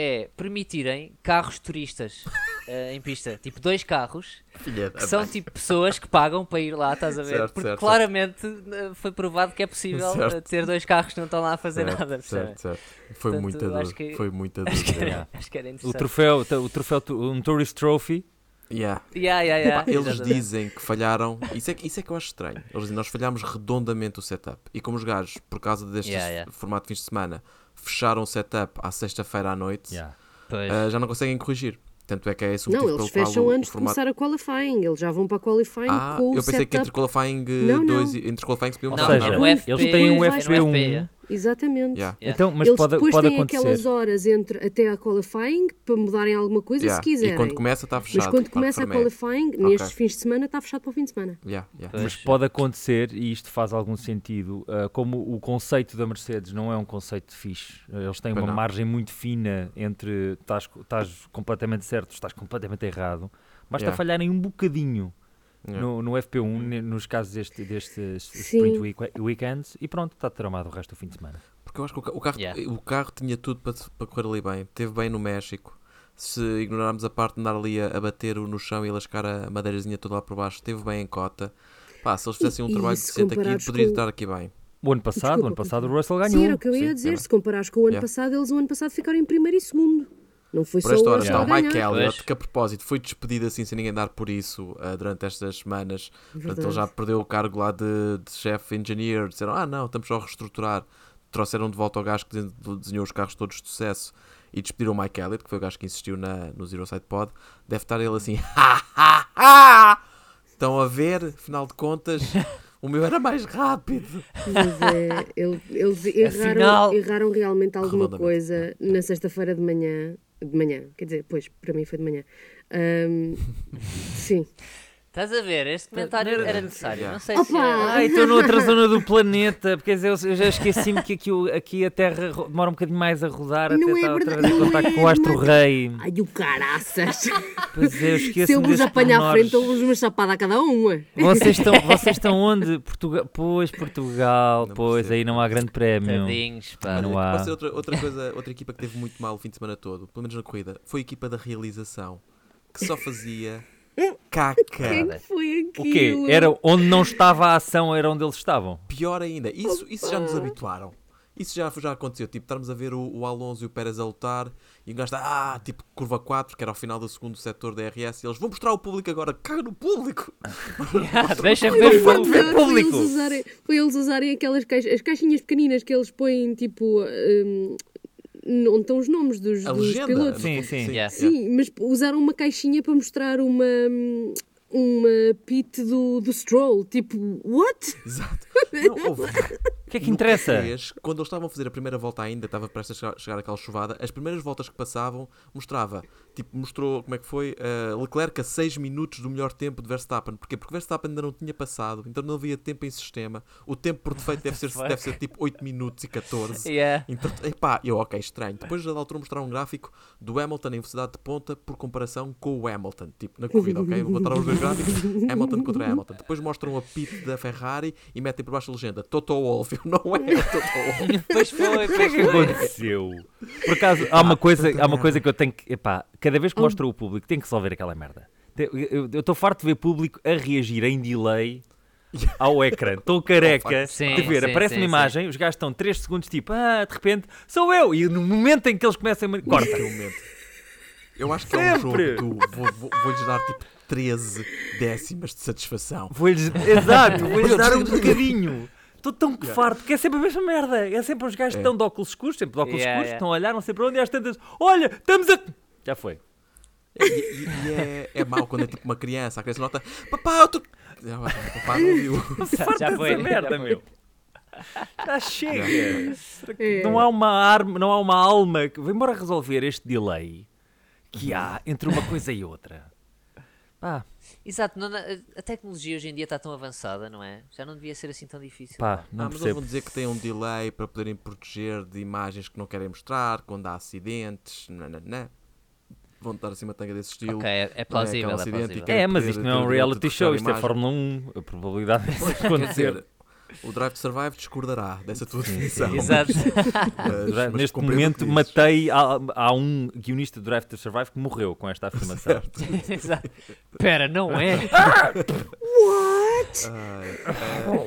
é permitirem carros turistas eh, em pista, tipo dois carros Filha que são mãe. tipo pessoas que pagam para ir lá, estás a ver? Certo, Porque certo, claramente eh, foi provado que é possível Certo. eh, ter dois carros que não estão lá a fazer Certo, nada, certo, certo. Foi Portanto, muito acho duro. que- Foi muito Acho que, era, acho que era O interessante. troféu, o troféu, um Tourist Trophy. Yeah. Yeah, yeah, yeah, Pá, eles dizem que falharam. Isso é, que- isso é que eu acho estranho. Eles dizem nós falhámos redondamente o setup. E como os gajos, por causa deste Yeah, yeah. formato de fins de semana, fecharam o setup à sexta-feira à noite, ah, já não conseguem corrigir. Tanto é que é esse o Não, eles fecham antes de formato... começar a qualifying. Eles já vão para a qualifying Ah, com o eu pensei setup. que entre qualifying Não, 2 não. e entre qualifying se podiam Não, Ou seja, nada. no FP, eles têm um é no FP1. Exatamente. Yeah. Yeah. Então, mas Eles pode, depois pode têm acontecer. aquelas horas entre até a qualifying para mudarem alguma coisa Yeah. se quiserem. E quando começa está fechado. Mas quando para começa a qualifying, nestes fins de semana, está fechado para o fim de semana. Yeah, yeah. Pois. Mas pode acontecer, e isto faz algum sentido, ah, como o conceito da Mercedes não é um conceito fixe, ah, eles têm Pois uma não. margem muito fina entre estás, estás completamente certo, estás completamente errado, basta Yeah. falharem um bocadinho Yeah. no, no FP1, ne- nos casos deste, destes Sim. Sprint week- Weekends, e pronto, está tramado o resto do fim de semana. Porque eu acho que o ca- o carro, Yeah. o carro tinha tudo para, para correr ali bem. Teve bem no México. Se ignorarmos a parte de andar ali a, a bater o no chão e a lascar a madeirazinha toda lá por baixo, teve bem em cota. Pá, se eles fizessem um E- trabalho decente aqui, poderia com- estar aqui bem. O ano passado, Desculpa, o ano passado o. Russell ganhou. Sim, era o que eu ia Sim, dizer. é Se comparares com o ano Yeah. passado, eles o ano passado ficaram em primeiro e segundo. Não foi Por só esta o hora está o a Mike. Elliott, que a propósito foi despedido assim sem ninguém dar por isso ah, durante estas semanas. Portanto, ele já perdeu o cargo lá de, de chefe engineer. Disseram: Ah, não, estamos só a reestruturar. Trouxeram de volta o gajo que desen- desenhou os carros todos de sucesso e despediram o Mike Elliott, que foi o gajo que insistiu na, no Zero Side Pod. Deve estar ele assim: Ha, ha, ha! Estão a ver, afinal de contas, o meu era mais rápido. Mas é, ele- eles erraram, Afinal- erraram realmente alguma coisa na sexta-feira de manhã. De manhã, quer dizer, pois, para mim foi de manhã. Ahm, sim. Estás a ver? Este comentário era- era necessário. Yeah. Não sei se era. Ai, estou noutra zona do planeta, porque eu, eu já esqueci-me que aqui, aqui a Terra demora um bocadinho mais a rodar Não até é estar outra vez em não contacto é, com o Astro mas- Rei. Ai, o caraças! Pois é, eu Se esqueço-me eu vos apanhar à frente, eu vos uma chapada a cada um. Vocês estão, vocês estão onde? Portugal, pois, Portugal, Não pois, percebo. aí não há grande prémio. Tadinhos, pá. Não há. pode ser outra, outra coisa, outra equipa que teve muito mal o fim de semana todo, pelo menos na corrida, foi a equipa da realização, que só fazia caca. Quem que foi O quê? aquilo? Era onde não estava a ação, era onde eles estavam. Pior ainda, isso, isso já nos habituaram. Isso já, já aconteceu, tipo, estarmos a ver o, o Alonso e o Pérez a lutar e o gajo está, ah, tipo, curva 4, que era ao final do segundo setor da RS, e eles vão mostrar ao público agora, caga no público. Deixa Foi ver usarem- público. Foi eles usarem, foi eles usarem aquelas caixas, as caixinhas pequeninas que eles põem, tipo, hum, onde estão os nomes dos, A dos legenda. pilotos. Sim, sim. fundo, Yeah. Sim, mas usaram uma caixinha para mostrar uma, uma pit do, do Stroll. Tipo, what? Exato. Não, houve. O que é que interessa? Q3, quando eles estavam a fazer a primeira volta ainda, estava prestes a chegar, aquela chuvada, as primeiras voltas que passavam mostrava, tipo, mostrou como é que foi eh, Leclerc a 6 minutos do melhor tempo de Verstappen. Porquê? Porque Verstappen ainda não tinha passado, então não havia tempo em sistema. O tempo por defeito deve ser, deve ser tipo 8 minutos e 14. Yeah. Então, epá, eu, ok, estranho. Depois da altura mostraram um gráfico do Hamilton em velocidade de ponta por comparação com o Hamilton, tipo, na corrida, ok? Botaram os dois gráficos, Hamilton contra Hamilton. Depois mostram a pit da Ferrari e metem por baixo a legenda Toto Wolff. Eu não é o Toto Wolff. Pois foi, O que é pois foi. aconteceu? Por acaso, há uma coisa, há uma coisa que eu tenho que. Epá, cada vez que mostro o público, tenho que resolver aquela merda. Eu estou farto de ver público a reagir em delay ao ecrã. Estou careca Sim, de ver. sim, Aparece sim, uma imagem, os gajos estão 3 segundos tipo, ah, de repente, sou eu. E no momento em que eles começam a. Corta. Eu acho que é um jogo do. Vou, vou, vou-lhes dar tipo 13 décimas de satisfação. Vou-lhes. Exato, vou-lhes dar um bocadinho. Estou tão que farto, porque é sempre a mesma merda. É sempre os gajos que É. estão de óculos escuros, sempre de óculos Yeah, escuros, yeah. estão a olhar, não sei para onde, e às tantas, olha, estamos a. Já foi. E, e- e é, é mau quando é tipo uma criança. A criança nota: Papá, eu tô. Ah, Papá não viu. Farta Já foi, merda, já foi. meu. Já chega. Yeah. Será que É. Não há uma arma, não há uma alma que vem embora resolver este delay. que há entre uma coisa e outra. Pá, Exato, não- a tecnologia hoje em dia está tão avançada, não é? Já não devia ser assim tão difícil. pá, não ah, mas eles vão dizer que tem um delay para poderem proteger de imagens que não querem mostrar, quando há acidentes, nananã. Vão estar assim uma tanga desse estilo. Ok, é, é plausível, é e plausível. É, mas isto não é um reality de show, isto é. Fórmula 1. A probabilidade disso acontecer. O Drive to Survive discordará dessa tua definição. Exato. Mas- mas Neste momento matei. Há, há um guionista do Drive to Survive que morreu com esta afirmação. Exato. Pera, não é? Ai,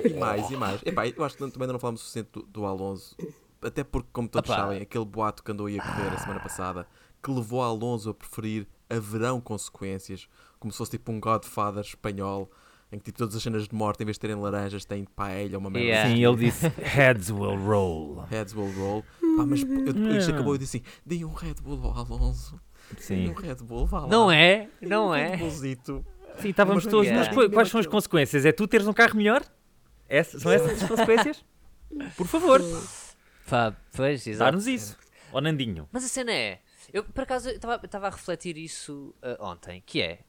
eh, e mais, e mais. Epá, eu acho que também ainda não falámos o suficiente do, do Alonso. Até porque, como todos Opa. sabem, aquele boato que andou aí a correr a semana passada que levou Alonso a preferir haverão consequências, como se fosse tipo um Godfather espanhol, em que tipo, todas as cenas de morte, em vez de terem laranjas, têm paella, uma merda. Yeah. assim. Sim, ele disse: Heads will roll. Heads will roll. Pá, mas eu, isto acabou e disse assim: deem um Red Bull ao Alonso. Deem Sim, um Red Bull, vá lá. Não é? Não Um é? Red Bullzito. Sim estávamos todos. é. Mas qu- quais são as consequências? É tu teres um carro melhor? Essas- são essas as consequências? Por favor, Pá, pois, exato. dá-nos isso. Ó Nandinho. Mas a cena é, eu por acaso estava a refletir isso ah, ontem, que é,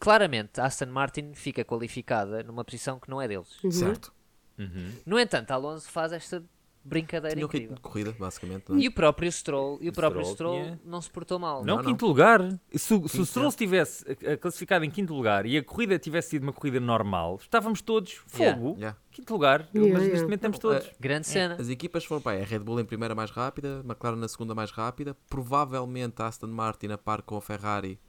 claramente a Aston Martin fica qualificada numa posição que não é deles. Certo. Uhum. No entanto, Alonso faz esta brincadeira Tinha incrível. de corrida, basicamente. não é? E o próprio Stroll, e o próprio Stroll Stroll tinha- não se portou mal. Não, Não, quinto lugar. Se, se o Quinto, Stroll é. estivesse classificado em quinto lugar e a corrida tivesse sido uma corrida normal, estávamos todos fogo. Yeah. Quinto lugar. Yeah, mas yeah. neste momento estamos todos. eh, Grande cena. As equipas foram para a Red Bull em primeira mais rápida, McLaren na segunda mais rápida, provavelmente a Aston Martin a par com a Ferrari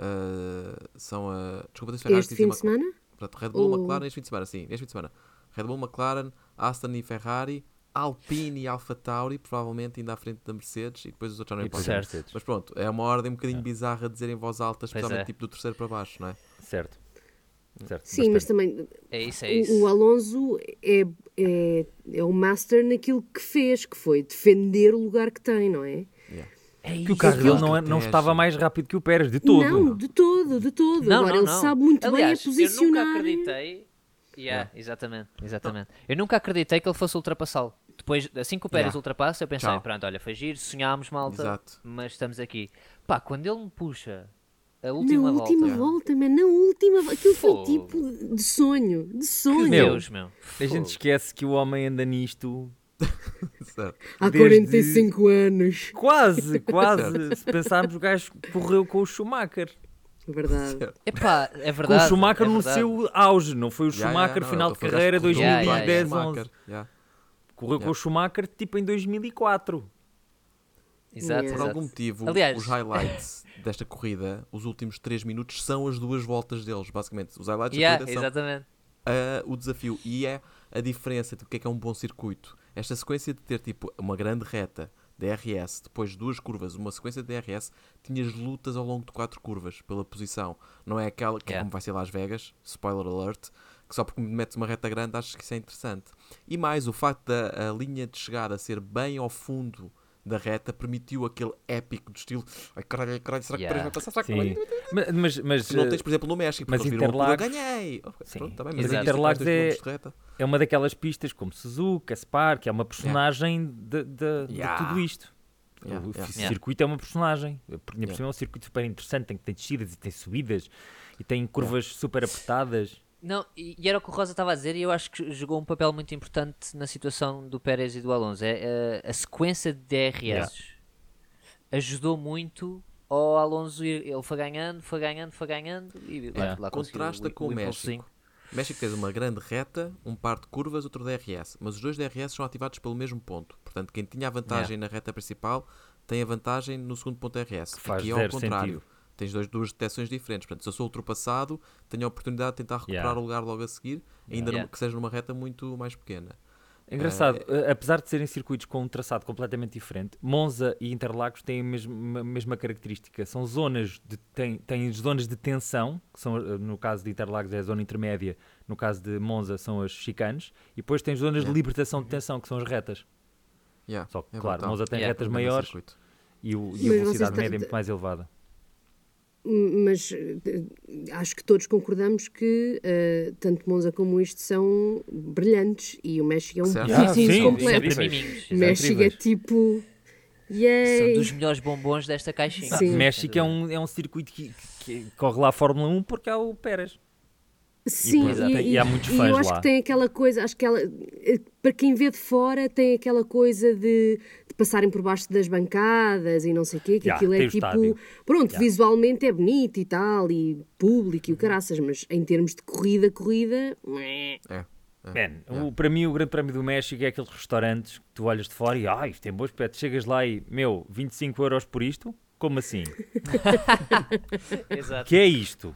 uh, são a. Desculpa, disse Ferrari, Este fim de semana? Portanto, Red Bull, Ou- McLaren este fim de semana, sim, este fim de semana. Red Bull, McLaren, Aston e Ferrari, Alpine e Alfa Tauri, provavelmente ainda à frente da Mercedes e depois os outros já não importam. Certo. Mas pronto, é uma ordem um bocadinho É. bizarra de dizer em voz alta, especialmente é. tipo do terceiro para baixo, não é? Certo. certo. Sim, mas bastante. também É isso, é o, isso. o Alonso é, é, é o master naquilo que fez, que foi defender o lugar que tem, não é? Yeah. É Que o carro dele não, é- não estava mais rápido que o Pérez, de todo. Não, de todo, de todo. Não, Agora não, ele não. sabe muito Aliás, bem a eu nunca posicionar. acreditei. Yeah, Exatamente, exatamente. Eu nunca acreditei que ele fosse ultrapassá-lo. Depois, assim que o Pérez Yeah. ultrapassa, eu pensei, Tchau. pronto, olha, foi giro, sonhámos, malta, Exato. mas estamos aqui. Pá, quando ele me puxa a Na última volta, última volta, man, na última volta. Aquilo foi Fogo. tipo de sonho, de sonho. Meu, Deus, meu. A gente Fogo. esquece que o homem anda nisto. Há desde- 45 anos. quase, quase. Se pensarmos, o gajo correu com o Schumacher. Verdade. Epá, é Com verdade. o Schumacher é no seu auge, não foi o Yeah, Schumacher yeah, não, final ele de o carreira gajo que correu 2010, com o 11. Schumacher, yeah. Correu com Yeah. o Schumacher tipo em 2004. Exato, Yeah. Por exato. algum motivo, Aliás- os highlights desta corrida, os últimos 3 minutos, são as duas voltas deles, basicamente. Os highlights Yeah, da corrida são exatamente. ah, o desafio. E é a diferença do que é que é um bom circuito. Esta sequência de ter tipo uma grande reta DRS, depois duas curvas, uma sequência de DRS, tinhas lutas ao longo de quatro curvas pela posição. Não é aquela que é Yeah. como vai ser Las Vegas, spoiler alert, que só porque metes uma reta grande achas que isso é interessante. E mais, o facto da linha de chegada ser bem ao fundo da reta permitiu aquele épico do estilo ai caralho, ai, caralho, será que Yeah. Pérez vai passar? Será que vai? mas, mas, Que não eh, tens, por exemplo, no México, mas Interlagos- ganhei! Oh, Sim. Pronto, tá Mas Interlagos é- de é uma daquelas pistas como Suzuka, Spa, que é uma personagem de, de- de Yeah. tudo isto. Yeah, o yeah. Yeah. circuito é uma personagem. Por, Yeah. cima é um circuito super interessante, tem, tem descidas e tem subidas e tem curvas super apertadas. Não, e era o que o Rosa estava a dizer, e eu acho que jogou um papel muito importante na situação do Pérez e do Alonso. É, eh, a sequência de DRS ajudou muito ao Alonso ir. Ele foi ganhando, foi ganhando, foi ganhando e lá, Yeah. lá Contrasta com o impulsozinho. México. México tens uma grande reta, um par de curvas, outro DRS. Mas os dois DRS são ativados pelo mesmo ponto. Portanto, quem tinha a vantagem na reta principal tem a vantagem no segundo ponto DRS. Que faz Aqui é ao zero contrário. sentido. Tens dois, duas detecções diferentes. Portanto, se eu sou ultrapassado, tenho a oportunidade de tentar recuperar Yeah. o lugar logo a seguir, ainda Yeah. numa- que seja numa reta muito mais pequena. É engraçado, eh, apesar de serem circuitos com um traçado completamente diferente, Monza e Interlagos têm a mesma, a mesma característica. São zonas de, têm, têm zonas de tensão, que são, eh, no caso de Interlagos é a zona intermédia, no caso de Monza são as chicanes, e depois tem zonas de Yeah. libertação de tensão, que são as retas. Yeah, Só que, é claro, brutal. Monza tem Yeah. retas grande maiores e, o- e a velocidade média é muito mais elevada. Mas eh, acho que todos concordamos que eh, tanto Monza como isto são brilhantes e o México é um. Ah, putinho sim, completo. O México é tipo. São Yay! dos melhores bombons desta caixinha. Sim. México é um, é um circuito que, que corre lá a Fórmula 1 porque há o Pérez. Sim, depois há- e há muitos e fãs eu acho lá. que tem aquela coisa, acho que ela, eh, para quem vê de fora, tem aquela coisa de passarem por baixo das bancadas e não sei o quê, que Ya, aquilo é tipo. estádio. Pronto, Ya. visualmente é bonito e tal, e público e o caraças, mas em termos de corrida, corrida. meh. É. Man, o- para mim o grande prémio do México é aqueles restaurantes que tu olhas de fora e ah, isto tem bom aspecto. Chegas lá e, meu, 25 euros por isto? Como assim? Exato. que é isto?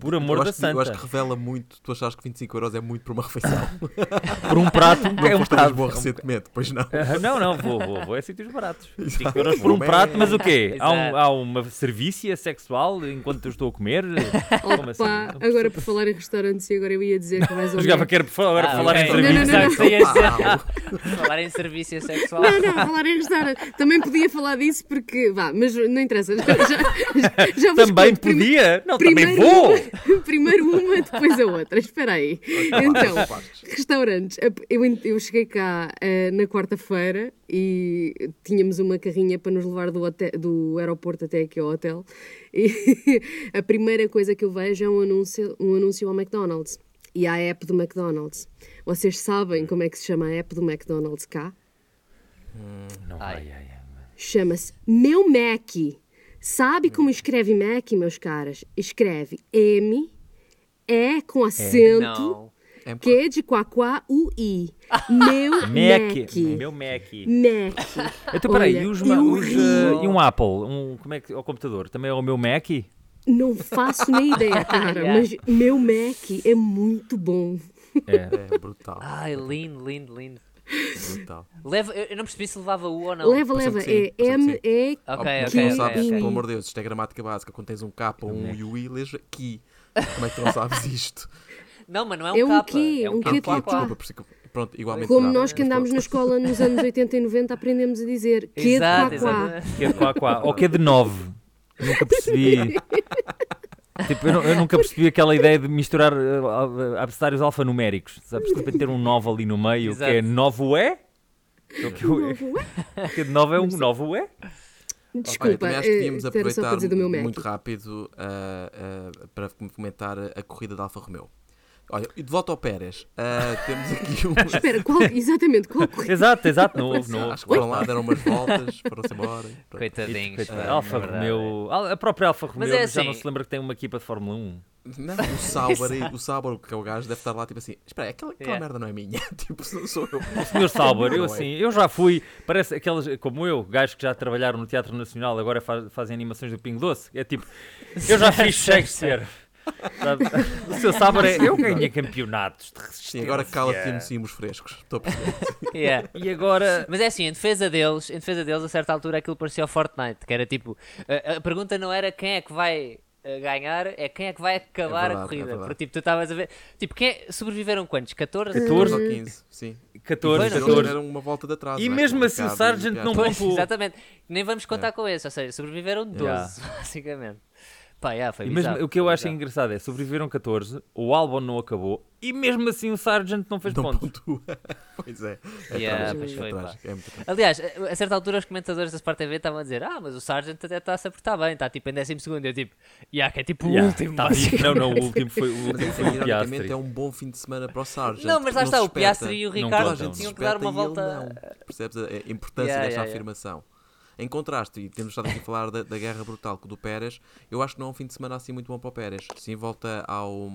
Por amor da que, eu acho santa. que revela muito. Tu achas que 25 euros é muito por uma refeição. Por um prato Não é um foste a. Lisboa recentemente, pois não. Não, não, vou, vou, vou. É sítios baratos. 5 Exato. euros por um Bom, prato, é. mas o quê? Há, um, há uma servícia sexual enquanto eu estou a comer? Como assim? Opa, agora por falar em restaurantes, e agora eu ia dizer que mais ou Eu jogava menos. que era por agora Ah, falar em ok. Não, não, serviço. Uau. Falar em serviço sexual. Não, não, falar em restaurante. Também podia falar disso porque. Vá, mas não interessa. Já, já, já Também podia? Não, também vou! primeiro uma, depois a outra. Espera aí. Então, Partes. restaurantes. Eu, eu cheguei cá eh, na quarta-feira e tínhamos uma carrinha para nos levar do, hotel- do aeroporto até aqui ao hotel. E a primeira coisa que eu vejo é um anúncio, um anúncio ao McDonald's. E à app do McDonald's. Vocês sabem como é que se chama a app do McDonald's cá? Não Ai. ai, ai. Chama-se Meu Mac. Sabe como escreve Mac, meus caras? Escreve M, E com acento, Não. É Q de Quaquá, U, I. Meu Mac. Mac, meu Mac. Mac. Então, peraí, Olha, e, os, eu os, eh, e um Apple? Um, como é que, ao computador? Também é o meu Mac? Não faço nem ideia, cara, Yeah. mas meu Mac é muito bom. É. É brutal. Ai, lindo, lindo, lindo. Brutal. Leva, eu não percebi se levava U ou não. leva, leva. É M. E, Ok, Mas ok, tu não ok, sabes, ok. pelo amor de Deus, isto é gramática básica. Quando tens um K, um I, o I, lês aqui. Como é que tu não sabes isto? Não, mas não é um É um quê? É um Um quá. Desculpa, por isso que- pronto, igualmente. como nós que andámos na escola nos anos 80 e 90 aprendemos a dizer Q de é quá, quá. Ou que é de 9? Nunca percebi. Tipo, eu, eu nunca percebi aquela ideia de misturar uh, abecedários alfanuméricos. Sabes? De repente ter um 9 ali no meio, que é Exato. 9 é? O que, que é de 9 é um 9 é? Olha, Desculpa, também acho que devíamos eh, para aproveitar muito rápido ah, ah, para comentar a corrida da Alfa Romeo. Olha, e de volta ao Pérez, ah, temos aqui um. Espera, qual, exatamente, qual corrida? Exato, exato, não houve, não Acho houve. que foram lá, deram umas voltas, foram-se embora. pronto. Coitadinhos. Alfa é. Romeo, a própria Alfa Romeo é já não assim- se lembra que tem uma equipa de Fórmula 1. Não, o Sauber, o Sauber, que é o gajo, deve estar lá tipo assim: Espera, aquela, aquela Yeah. merda não é minha. tipo, não sou eu. O Sr. Sauber, eu é. assim, eu já fui, parece aquelas, como eu, gajos que já trabalharam no Teatro Nacional, agora fa- fazem animações do Pingo Doce. É tipo, eu já fiz Shakespeare. O Sr. Sauber é, eu ganhei campeonatos de resistência. Sim, agora cala-te e mocimos frescos. Estou a perceber. Yeah. E agora, Mas é assim, em defesa deles, em defesa deles, a certa altura aquilo parecia o Fortnite, que era tipo, a, a pergunta não era quem é que vai eh, ganhar, é quem é que vai acabar verdade, a é corrida. verdade. Porque tipo, tu estavas a ver, tipo, quem é- sobreviveram quantos? 14? 14. ou 15, sim. 14, Pois, Eles 14. deram uma volta de atrás. E não é? mesmo assim o Sargent e não pontuou. exatamente. Nem vamos contar com esse, ou seja, sobreviveram 12, Yeah. basicamente. Pá, yeah, foi E mesmo, o que eu acho engraçado é, sobreviveram 14, o Albon não acabou, e mesmo assim o Sargent não fez Não pontos. pontua. pois é. É Yeah, trágico, pois é foi, trágico, é. Aliás, a certa altura os comentadores da Sport TV estavam a dizer Ah, mas o Sargent até está-se a portar bem, está tipo em 12 segundo. Eu tipo, yeah, que é tipo o Yeah, último. tá basicamente." Não, não, o último foi o último foi o ironicamente, Piastri. é um bom fim de semana para o Sargent. Não, mas lá está, se o Piastri e o Ricardo tinham se que dar uma volta. Percebes a importância Yeah, desta afirmação? Em contraste, e temos estado aqui a falar da, da guerra brutal com o do Pérez, eu acho que não é um fim de semana assim muito bom para o Pérez. Sim, volta ao,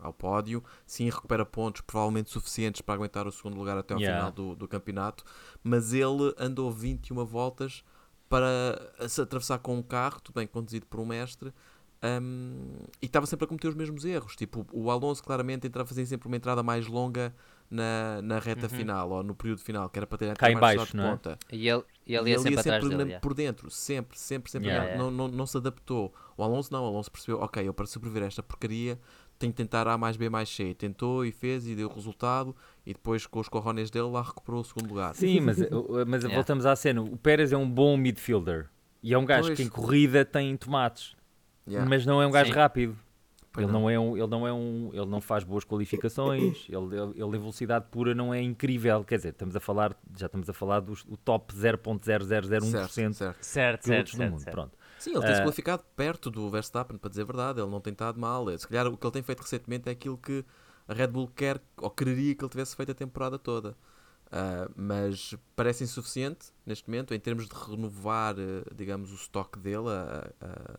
ao pódio, sim, recupera pontos provavelmente suficientes para aguentar o segundo lugar até ao Yeah. final do, do campeonato, mas ele andou 21 voltas para se atravessar com um carro, tudo bem conduzido por um mestre, hum, e estava sempre a cometer os mesmos erros. Tipo, o Alonso claramente entrava a fazer sempre uma entrada mais longa na, na reta final, ou no período final, que era para ter a mais baixo, de não é? ponta. E ele, e ele E ia sempre atrás sempre dele. na- yeah. por dentro, sempre, sempre, sempre. Yeah. não, não, não se adaptou. O Alonso não, o Alonso percebeu, ok, eu para sobreviver a esta porcaria tenho que tentar A mais B mais C. Tentou e fez e deu resultado e depois com os corrones dele lá recuperou o segundo lugar. Sim, mas, uh, mas Yeah. voltamos à cena. O Pérez é um bom midfielder. E é um gajo Pois. que em corrida tem tomates. Yeah. Mas não é um gajo Sim. rápido. Pois Ele não. é um, ele não é um, ele não faz boas qualificações, ele, ele, ele em velocidade pura não é incrível, quer dizer, estamos a falar, já estamos a falar do top 0.0001% Certo, certo. Certo, pilotos do certo, mundo, certo. pronto. Sim, ele tem-se Ah. qualificado perto do Verstappen, para dizer a verdade. Ele não tem estado mal. Se calhar o que ele tem feito recentemente é aquilo que a Red Bull quer ou quereria que ele tivesse feito a temporada toda. Ah, mas parece insuficiente neste momento em termos de renovar, eh, digamos, o estoque dele. a- a-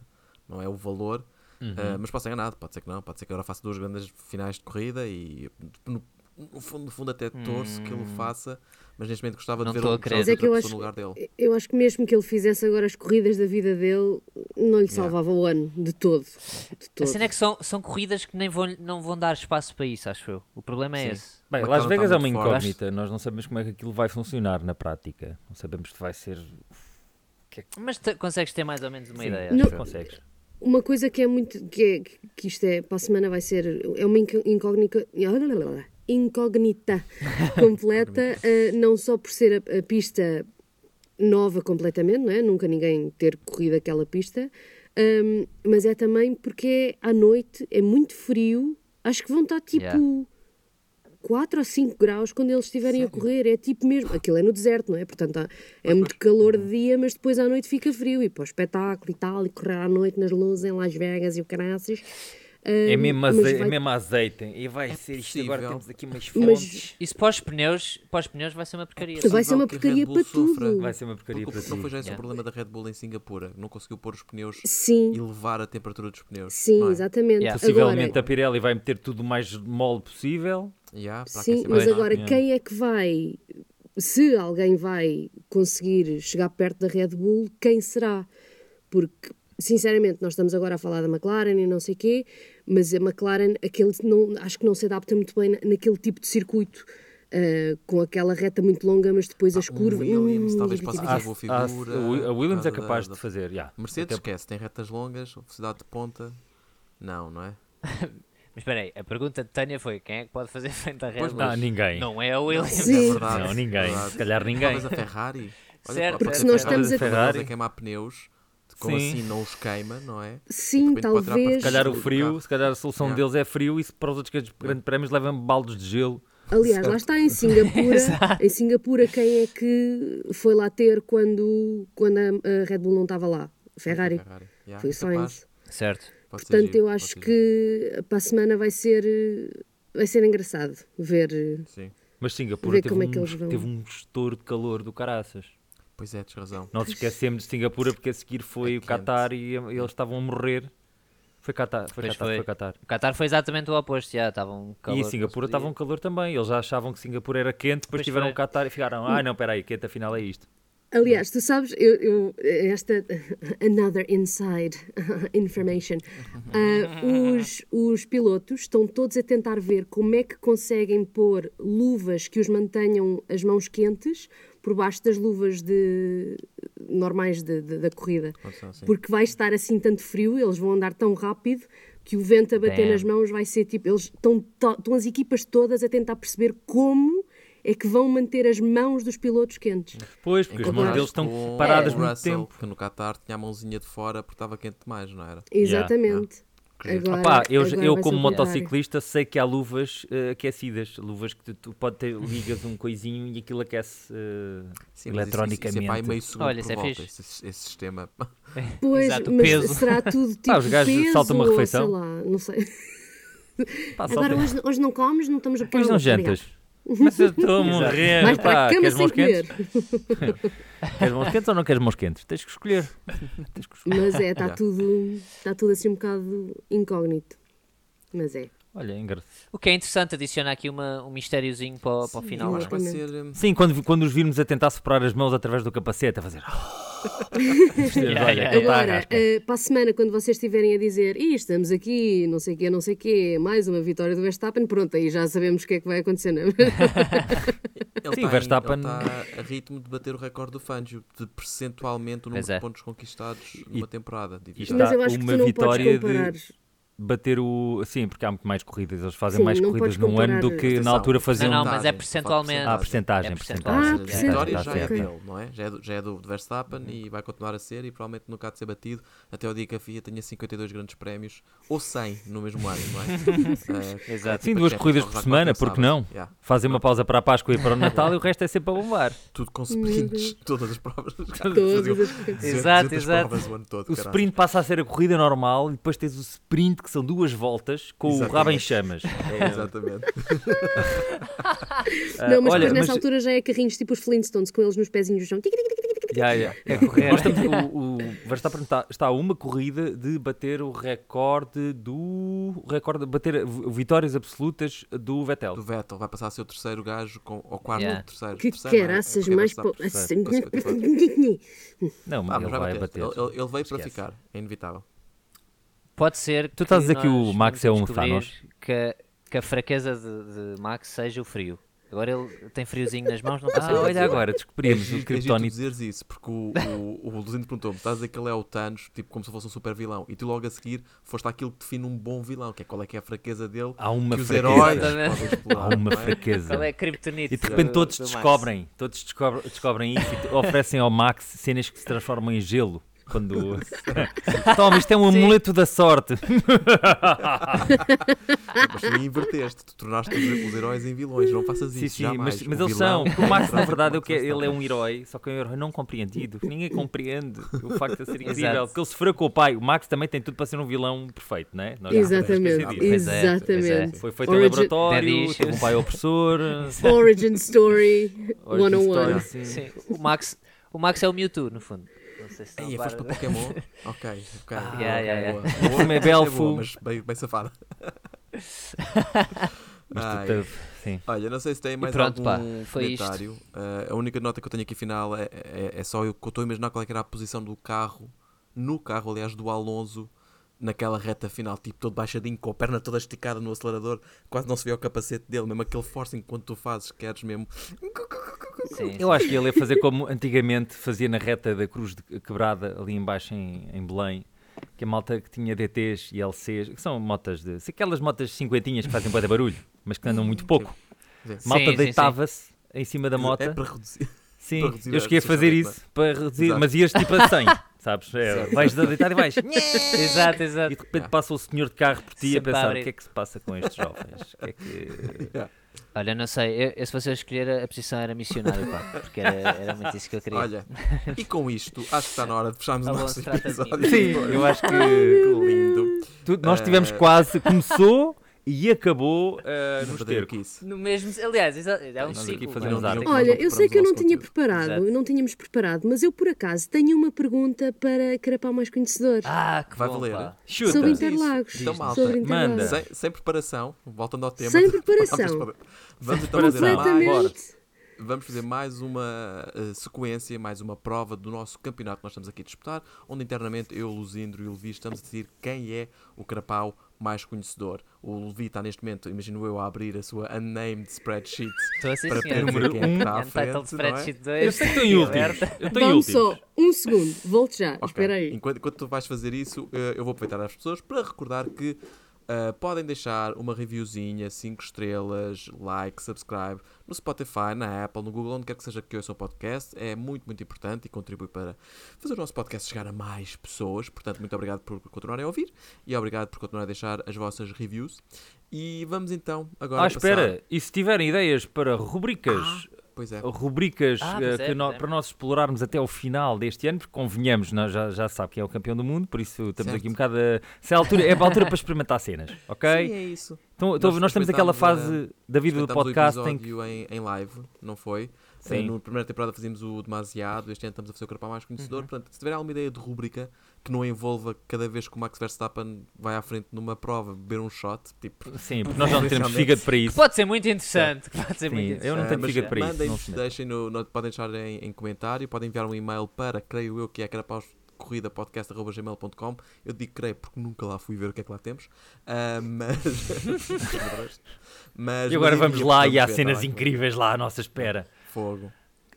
não é o valor. Uhum. Ah, mas pode ser enganado, pode ser que não. Pode ser que agora faça duas grandes finais de corrida e no, no fundo, no fundo até torço que ele o Hum. faça. Mas neste momento gostava Não de ver a um- Mas de é que eu outra acho- pessoa no lugar dele. Eu acho que mesmo que ele fizesse agora as corridas da vida dele, não lhe salvava o ano de todo. De A todo. cena é que são, são corridas que nem vão, não vão dar espaço para isso, acho eu. O problema é Sim. esse. Bem, Mas Las Vegas tá é uma incógnita, nós não sabemos como é que aquilo vai funcionar na prática, não sabemos se vai ser... que é que- Mas te- consegues ter mais ou menos uma Sim, ideia. Não- acho eu. consegues. Uma coisa que é muito. que, é, que isto é. para a semana vai ser. é uma incógnita. incógnita completa, eh, não só por ser a, a pista nova completamente, não é? Nunca ninguém ter corrido aquela pista, ahm, mas é também porque é à noite, é muito frio, acho que vão estar tipo. Yeah. 4 ou 5 graus quando eles estiverem a correr, é tipo mesmo, aquilo é no deserto, não é? Portanto, há- é muito calor de dia, mas depois à noite fica frio. E para o espetáculo e tal, e correr à noite nas luzes em Las Vegas e o caraças. É Ahm, mesmo, mas azeite, é vai- mesmo azeite. E vai ser isto agora. possível. Temos aqui umas Mas- fontes. Isso para os pneus, para os pneus vai ser uma porcaria. Vai ser uma porcaria Red Bull para tudo. sofra. Vai ser uma porcaria Porque para não foi já esse o Yeah. problema da Red Bull em Singapura. Não conseguiu pôr os pneus Sim, e levar a temperatura dos pneus. sim, é? exatamente. Yeah. Possivelmente Agora, a Pirelli vai meter tudo o mais mole possível. Yeah, para sim, mas mais agora Yeah. quem é que vai, se alguém vai conseguir chegar perto da Red Bull, quem será? Porque, sinceramente, nós estamos agora a falar da McLaren e não sei quê, mas a McLaren, aquele não, acho que não se adapta muito bem na- naquele tipo de circuito. ah, com aquela reta muito longa, mas depois as um curvas. Williams hum, talvez possa fazer boa A- a- figura. a Williams é capaz da- de fazer. yeah. Mercedes Até- esquece, tem retas longas, velocidade de ponta. Não, não é? Mas espera aí, a pergunta de Tânia foi quem é que pode fazer frente à Red Bull? Ah, ninguém. Não é o Williams. Sim. É verdade. Não, ninguém. verdade. Se calhar ninguém. Talvez a Ferrari. Certo, pode porque se nós estamos a- Ferrari Ferrari. queimar pneus, como Sim. assim não os queima, não é? Sim, talvez. Se calhar o frio, se calhar a solução Yeah. deles é frio e se para os outros grandes- grandes prémios levam baldos de gelo. Aliás, lá está em Singapura. Em Singapura, quem é que foi lá ter quando, quando a, Red Bull não estava lá? Ferrari. Ferrari. Yeah, Foi o. Sainz. Certo. Pode Portanto, giro, eu acho giro. que para a semana vai ser, vai ser engraçado ver. Sim. Mas Singapura Ver teve, como é um, que eles vão. teve um estouro de calor do caraças. Pois é, tens razão. Nós esquecemos de Singapura porque a seguir foi É o. Qatar e, e eles estavam a morrer. Foi Qatar, foi Qatar, foi. foi Qatar. O Qatar foi exatamente o oposto, já estavam um calor. e Singapura estava um calor também. Eles já achavam que Singapura era quente, depois Pois tiveram o Qatar e ficaram, ah não, espera aí, quente afinal é isto. Aliás, tu sabes, eu, eu- esta. Another inside information. Ah, os, os pilotos estão todos a tentar ver como é que conseguem pôr luvas que os mantenham as mãos quentes por baixo das luvas de, normais de- de- da corrida. Assim. Porque vai estar assim tanto frio, eles vão andar tão rápido que o vento a bater Damn. nas mãos vai ser tipo. Eles estão, estão as equipas todas a tentar perceber como é que vão manter as mãos dos pilotos quentes. Pois, porque as Em mãos contraste deles estão paradas o muito Russell, tempo. que no Qatar tinha a mãozinha de fora porque estava quente demais, não era? Exatamente. Querido. Agora, Opá, eu, agora eu como motociclista sei que há luvas eh, aquecidas, luvas que tu, tu pode ter, ligas um coisinho e aquilo aquece eh, Sim, mas isso- isso- eletronicamente. Isso é aí meio segundo Olha, por isso é volta, fixe. esse, esse sistema. Pois, Exato, mas peso. será tudo tipo Ah, os gajos peso saltam uma ou refeição. sei lá, não sei. Pá, Agora hoje, hoje não comes, não estamos a Pois não Obrigado. jantas. Mas eu estou a morrer. Vais para pá, a cama queres sem mãos quentes? comer. Queres mãos quentes ou não queres mãos quentes? Tens que escolher. Tens que escolher. Mas é, está tudo, está tudo assim um bocado incógnito. Mas é. Olha, é engraçado. O que é interessante, adiciona aqui uma, um mistériozinho para, o- para o final. não é? vai ser. hum, Sim, quando, quando os virmos a tentar separar as mãos através do capacete, a fazer. Yeah, Olha, yeah, Agora, rasca. eh, para a semana, quando vocês estiverem a dizer "Ih, estamos aqui, não sei o quê, não sei o quê, mais uma vitória do Verstappen, pronto, aí já sabemos o que é que vai acontecer, não é? Ele Sim, o está, Verstappen- está a ritmo de bater o recorde do Fangio, de percentualmente o número Pois é. de pontos conquistados numa temporada. dividido. Está Mas eu acho que uma tu não vitória podes de- comparar. Bater o. Sim, porque há muito mais corridas. Eles fazem Sim, mais não corridas num ano do que na altura Não, faziam. não, mas é percentualmente. Ah, percentagem, É percentagem. Ah, A percentagem. vitória Tá já é dele, não é? Já é do, já é do Verstappen e vai continuar a ser e provavelmente nunca há de ser batido até o dia que a FIA tenha 52 grandes prémios ou 100 no mesmo ano, não é? Eh, Exato. Sim, tipo duas a corridas por semana, porque não? Yeah. Fazem uma pausa para a Páscoa e para o Natal e o resto é sempre a bombar. Tudo com sprints, todas as provas. Todas as Exato, 200 exato. o sprint passa a ser a corrida normal e depois tens o sprint que são duas voltas com o Exatamente. rabo em chamas. É, exatamente. Ah, Não, mas olha, depois nessa mas- altura já é carrinhos tipo os Flintstones com eles nos pezinhos no chão. Ya, ya. É correr. Nós estamos, o, o Verstappen está, está a uma corrida de bater o recorde do. O recorde de bater vitórias absolutas do Vettel. Do Vettel vai passar a ser o terceiro gajo, com, ou quarto Yeah. ou terceiro. Que terceiro, não é? caraças é mais. Po- terceiro, 54. Não, Ah, mas mas ele vai vai bater. bater. Ele, ele- veio para Esquece. ficar, é inevitável. Pode ser. Tu estás a dizer que o Max é um Thanos? Que, a- que a fraqueza de, de Max seja o frio. Agora ele tem friozinho nas mãos, não Ah, olha agora, É descobrimos o é tu Kryptonite. dizeres isso, porque o, o, o Luzindo perguntou-me: estás a dizer que ele é o Thanos, tipo como se fosse um super vilão, e tu logo a seguir foste aquilo que define um bom vilão, que é qual é que é a fraqueza dele, Há uma que os fraqueza. heróis explorar. Há uma é? fraqueza. Qual é a kryptonite E de repente do- todos do Max? descobrem, todos descobrem, descobrem isso e oferecem ao Max cenas que se transformam em gelo. Quando. Toma, isto é um Sim. amuleto da sorte. Mas tu inverteste, tu tornaste os, heróis em vilões, não faças Sim, isso. sim, jamais. mas, mas eles são. O Max, na verdade, que- ele é um herói, só que é um herói não compreendido. Ninguém compreende o facto de ser incrível. Porque ele sofreu com o pai. O Max também tem tudo para ser um vilão perfeito, não é? Nós não podemos Exatamente, esquecer disso. Pois é, é. exatamente. Foi feito em laboratório, teve um pai opressor. Origin Story origin 101. story, sim. Sim, o Max, o Max é o Mewtwo, no fundo. Não sei se estão Ei, a foste par- para Pokémon? ok, ok. Ah, yeah, ok, yeah, boa. yeah. Boa, Também é Belfo. mas bem, bem safada. Mas sim. Olha, não sei se tem mais pronto, algum pá, comentário. Ah, a única nota que eu tenho aqui final é, é, é só eu que estou a imaginar qual é era a posição do carro, no carro, aliás, do Alonso, naquela reta final, tipo todo baixadinho, com a perna toda esticada no acelerador, quase não se vê o capacete dele, mesmo aquele forcing enquanto tu fazes, queres mesmo. Sim, Eu acho que ele ia fazer como antigamente fazia na reta da Cruz de Quebrada, ali embaixo em, em Belém, que a malta que tinha DTs e LCs, que são motas de. Aquelas motas cinquentinhas que fazem bué de barulho, mas que andam muito pouco. Sim. Malta deitava-se em cima da É moto. para reduzir. Sim, para reduzir eu cheguei a fazer isso para reduzir, Exato. mas ias tipo a 100, sabes? É, vais deitar e vais. Exato, E exato. de repente passa o senhor de carro por ti a Sempre a pensar: o abrir. que é que se passa com estes jovens? O que é que. Olha, não sei, eu, eu se fosse eu escolher a posição era missionário, pá, porque era, era muito isso que eu queria. Olha, e com isto, acho que está na hora de fecharmos o nosso episódio. Sim, eu acho que. Que lindo. Tu- nós tivemos Eh, quase, começou e acabou uh, nos tercos. que isso. No mesmo, aliás, é um Nós ciclo. arte. tinham- Olha, eu sei que eu não tinha preparado, Exato. não tínhamos preparado, mas eu por acaso tenho uma pergunta para Carapau Mais Conhecedor. Ah, que Vai bom, valer. pá. Chuta. sobre. Interlagos. Então, malta, sobre manda. Interlagos. Sem, sem preparação, voltando ao tema. Sem preparação. Vamos então fazer mais, vamos fazer mais uma eh, sequência, mais uma prova do nosso campeonato que nós estamos aqui a disputar, onde internamente eu, o Luzindro e o Levi estamos a decidir quem é o carapau mais conhecedor. O Levi está neste momento, imagino eu, a abrir a sua unnamed spreadsheet assim, para poder ver quem é está à frente, não é? Spreadsheet 2. Eu sei que em últimos. Eu em Vamos últimos. só, um segundo, volto já, Ok. espera aí. Enquanto, enquanto tu vais fazer isso, eh, eu vou aproveitar as pessoas para recordar que eh, podem deixar uma reviewzinha, 5 estrelas, like, subscribe no Spotify, na Apple, no Google, onde quer que seja que ouça o podcast. É muito, muito importante e contribui para fazer o nosso podcast chegar a mais pessoas. Portanto, muito obrigado por continuarem a ouvir e obrigado por continuarem a deixar as vossas reviews. E vamos então agora Ah, passar... espera. E se tiverem ideias para rubricas, Pois é. rubricas Ah, eh, pois é, que nó- pois é. para nós explorarmos até ao final deste ano, porque convenhamos, nós já, já sabe que é o campeão do mundo, por isso estamos Certo. aqui um bocado. a- se é, a altura, é para a altura para experimentar cenas, ok? Sim, é isso. Então, então, Nós nós temos aquela fase da vida do podcast o em que. em, em live, não foi? Sim. Na primeira temporada fazíamos o demasiado, este ano estamos a fazer o carapau mais conhecedor. Uhum. Portanto, se tiver alguma ideia de rúbrica que não envolva cada vez que o Max Verstappen vai à frente numa prova beber um shot, tipo. Sim, porque nós não temos fígado para isso. Pode ser muito interessante. Pode ser Sim, muito eu interessante. não eh, tenho mas fígado para isso, mandem não mete. deixem no, no- podem deixar em, em comentário, podem enviar um e-mail para, creio eu, que é carapaus corrida podcast.gmail.com eu digo creio porque nunca lá fui ver o que é que lá temos Ah, mas, mas E agora mas vamos lá e há tá cenas bem? incríveis lá à nossa espera. fogo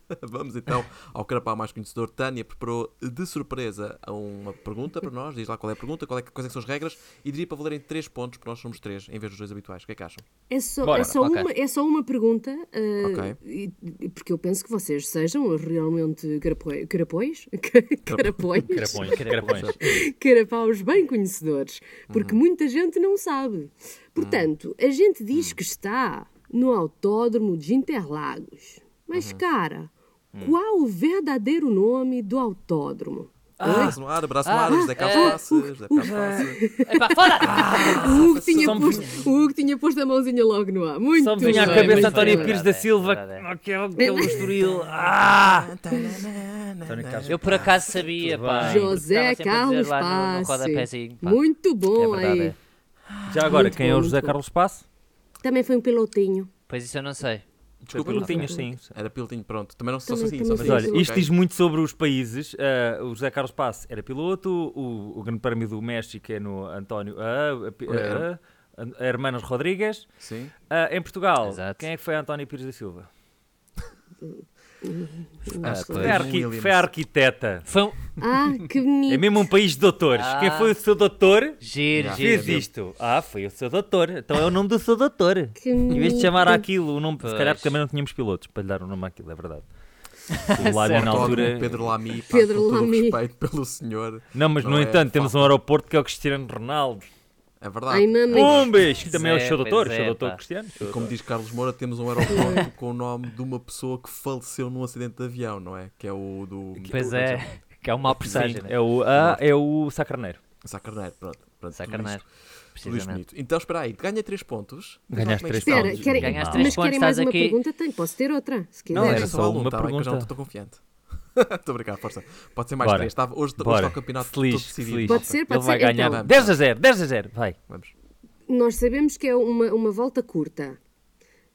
Vamos então ao carapau mais conhecedor. Tânia preparou de surpresa uma pergunta para nós. Diz lá qual é a pergunta, qual é, quais é que são as regras e diria para valerem 3 pontos, porque nós somos 3 em vez dos dois habituais. O que é que acham? É só, Bora. é só, Ok. uma, é só uma pergunta, ah, Ok. e- porque eu penso que vocês sejam realmente carapoi- carapóis, carapóis, Carapões, carapões. carapaus bem conhecedores, porque Uhum. muita gente não sabe. Portanto, a gente diz que está no autódromo de Interlagos. Mas, Uhum. Cara, qual o verdadeiro nome do autódromo? Abraço no ar, abraço no Ah, ar, José Carlos é. Passes, José Carlos Passes. Epá, foda! O Hugo, tinha só me- posto, o Hugo tinha posto a mãozinha logo no ar. Muito Só me vinha à cabeça António. Pires da Silva, é. aquele, estoril. Ah! António Carlos. Eu por acaso sabia, pá. José Carlos dizer lá no- no Passe. rodapézinho, pá. Muito É bom verdade, aí. é. Já agora, quem é o José. Carlos Passo? Também foi um pilotinho. Pois isso eu não sei. Desculpa, Pilotinhas, sim. Era pilotinho, pronto. Também não sou Também- assim, só Mas olha, isto ok. diz muito sobre os países. Ah, o José Carlos Passo era piloto, o, o Grande Prémio do México é no António. ah, ah, ah, Hermanos Rodrigues. Sim. Ah, em Portugal, Exato. quem é que foi António Pires da Silva? Ah, que pois. Foi a, arqui- foi a arquiteta. Foi um Ah, que bonito. É mesmo um país de doutores. Ah. Quem foi o seu doutor? giro, Já. giro. Fez isto. Ah, foi o seu doutor. Então é o nome do seu doutor. Que Em vez de chamar aquilo o nome, se Pois. calhar porque também não tínhamos pilotos para lhe dar o nome àquilo, é verdade. O Lábio na altura. Pedro Lamy, pá, Pedro com todo o Lamy. respeito pelo senhor. Não, mas Não no é entanto temos um aeroporto que é o Cristiano Ronaldo. É verdade. Um beijo, que também é o Pois seu é, doutor, pois seu é, doutor. Cristiano. E como diz Carlos Moura, temos um aeroporto com o nome de uma pessoa que faleceu num acidente de avião, não é? Que é o do. Pois do- é, que é um Sim, presságio, né? é o, ah, é o Sacarneiro. Sá Carneiro, pronto. pronto Sá tudo Carneiro, isto- Tudo isto precisamente. bonito. Então espera aí, ganha 3 pontos. Lá Ganhaste como é pontos. querem, Ganhaste mas três querem pontos, mais uma aqui. pergunta? Tem, posso ter outra, se Não. Era só uma uma, tá que eu já não pergunta. estou confiante. Estou a brincar, força. Pode ser mais Bora. 3. Tá, hoje, hoje Bora. está o campeonato Feliz, todo decidido. feliz. Pode ser, Ele pode vai ser. ganhar Então, 10 a 0, 10 a 0, vai. Vamos. nós sabemos que é uma, uma volta curta,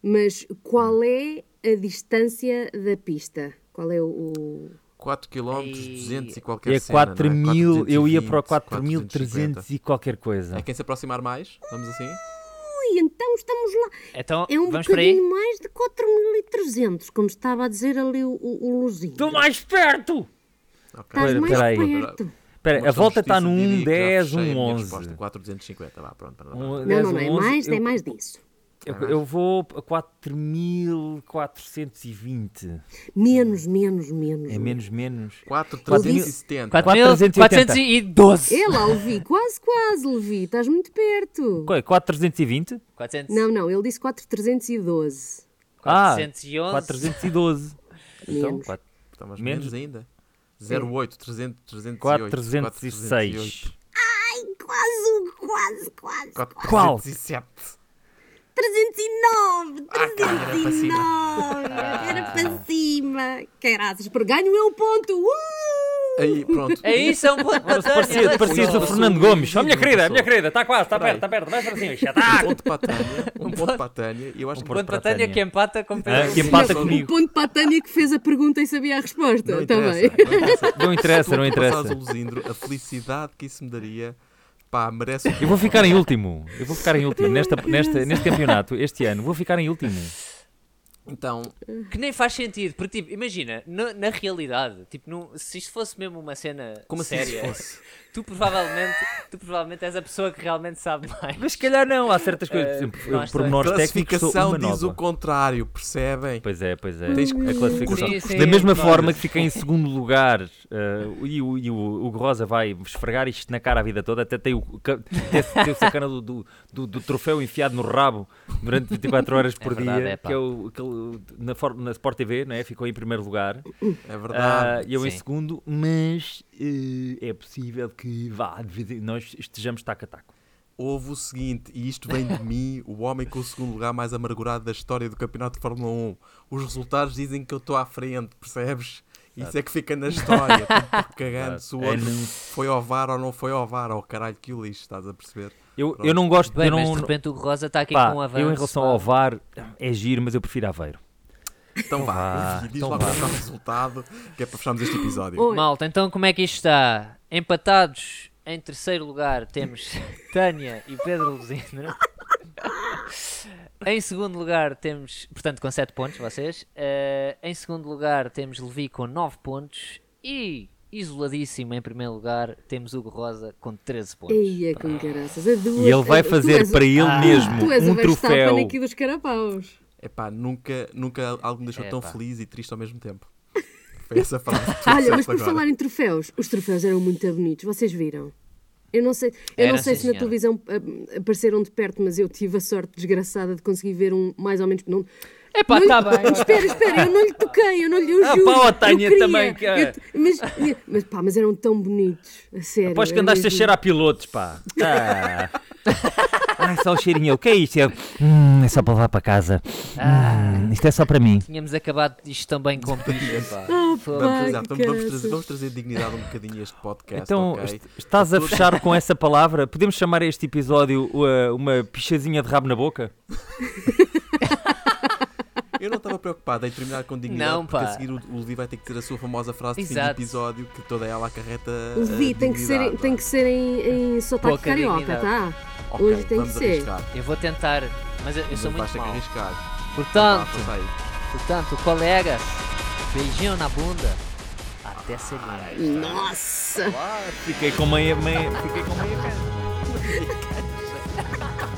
mas qual é a distância da pista? Qual é o... o- 4 km, Ei. 200 e qualquer é cena, não 4 mil, eu ia para o 4.220, 4.300 e qualquer coisa. É quem se aproximar mais? Vamos assim? Ui, então estamos lá. Então, É um vamos bocadinho mais de 4.300, como estava a dizer ali o, o, o Luzinho. Estou mais perto! Ok. Estás Espera, mais perto. Espera, a volta está no justiça, 1, diria que já 10, fechei a 1, minha 11. resposta. 4,250. Vá, pronto. para Um, Não, 10, não, não, é 11, mais, eu, é mais disso. Eu, eu vou a 4.420. Menos, menos, menos. É menos, menos. 4.370. 412. Eu lá, Levi, quase, quase, Levi, estás muito perto. Qual é? 4.320? 400. Não, não, ele disse 4.312. Ah, 411. 412. então, menos. então, menos. menos ainda. 08, 300, 308. 4.306. 408. Ai, quase, quase, quase. 407. 309! 309! Ah, era para cima! Caraças, por ganho eu é o ponto! Uh! Aí, pronto. É isso, é um ponto para Parecia, parecia o Fernando Gomes. Oh, minha querida, minha querida, está quase, está perto, está perto, vai para cima. Um ponto para a Tânia, um ponto para a Tânia. Eu acho um ponto para a Tânia que empata com ah, que empata comigo. Um ponto para a Tânia que fez a pergunta e sabia a resposta. Não interessa, também. Não interessa, não interessa. Não interessa. o a felicidade que isso me daria pá, merece Eu vou ficar em último. Eu vou ficar em último nesta, nesta, neste campeonato, este ano. Vou ficar em último. Então, Que nem faz sentido, porque tipo, imagina, na, na realidade, tipo, num- se isto fosse mesmo uma cena como assim se séria, fosse? tu provavelmente, tu provavelmente és a pessoa que realmente sabe mais. Mas se calhar não, há certas coisas. Eh, Por exemplo, nós eu, pormenores técnicos sou Classificação diz o contrário, percebem? Pois é, pois é. Tens que- a classificação. Sim, sim, da mesma forma que fiquei em segundo lugar eh, e, o, e o Hugo Rosa vai esfregar isto na cara a vida toda, até tem o, tem, tem o sacana do, do, do- do troféu enfiado no rabo durante 24 horas por É verdade, dia, é, que é o, aquele, na, na Sport TV, não é? ficou em primeiro lugar. É verdade. e eu em sim. segundo, mas eh, é possível que vá, em- nós estejamos taco a taco. Houve o seguinte, e isto vem de mim, o homem com o segundo lugar mais amargurado da história do Campeonato de Fórmula 1. Os resultados dizem que eu estou à frente, percebes? Isso é que fica na história, cagando se o É, outro não- foi ao VAR ou não foi ao VAR, ou caralho que o lixo, estás a perceber? Eu, eu não gosto Bem, eu mas não, de repente o Rosa está aqui pá, com um avanço. eu em relação pá. ao VAR é giro, mas eu prefiro Aveiro. Então vá, diz então lá vá. é o resultado, que é para fecharmos este episódio. Oi. Malta, então como é que isto está? Empatados em terceiro lugar temos Tânia e Pedro Luzindro. Em segundo lugar temos, portanto, com 7 pontos vocês. Eh, em segundo lugar temos Levi com 9 pontos. E, isoladíssimo em primeiro lugar, temos Hugo Rosa com 13 pontos. Eia, com caraças. A duas- E ele vai tu fazer és para ele Ah. mesmo Tu és um o Verstappen troféu. aqui dos carapaus. Epá, nunca, nunca algo me deixou tão Epá. feliz e triste ao mesmo tempo. Foi essa frase Olha, mas por agora. falar em troféus, os troféus eram muito bonitos. Vocês viram? Eu não sei, eu Era, não sei se na televisão ah, apareceram de perto, mas eu tive a sorte desgraçada de conseguir ver um mais ou menos. Não, Epá, tá lhe- bem. Espera, espera, eu não lhe toquei, eu não lhe. Eu Ah, juro, pá, eu Tânia, queria, também, cara. eu- mas, mas, pá, mas eram tão bonitos, a sério. Aposto que andaste a mesmo- cheirar pilotos, pá. Ah. Ai, só o cheirinho. O que é isto? Eu, Hum, é só para levar para casa. Hum, isto é só para mim. Tínhamos acabado isto também com picha, pá. Ah, Foda-se. Vamos, exato, vamos, vamos trazer, vamos trazer dignidade um bocadinho a este podcast. Então, ok? est- estás a fechar com essa palavra? Podemos chamar este episódio uh, uma pichazinha de rabo na boca? Eu não estava preocupado em terminar com dignidade, Não, porque pá. a seguir o, o Levi vai ter que dizer a sua famosa frase de fim do episódio, que toda ela acarreta. O Levi a tem que ser, tem que ser em, em sotaque Pouca carioca, dignidade. tá? Ok, Hoje tem que ser. arriscar. Eu vou tentar, mas eu, eu sou muito ter mau. arriscar. Portanto, portanto, colegas, beijinho na bunda. Até segunda. Nossa! Fiquei com meia, meia, fiquei com meia.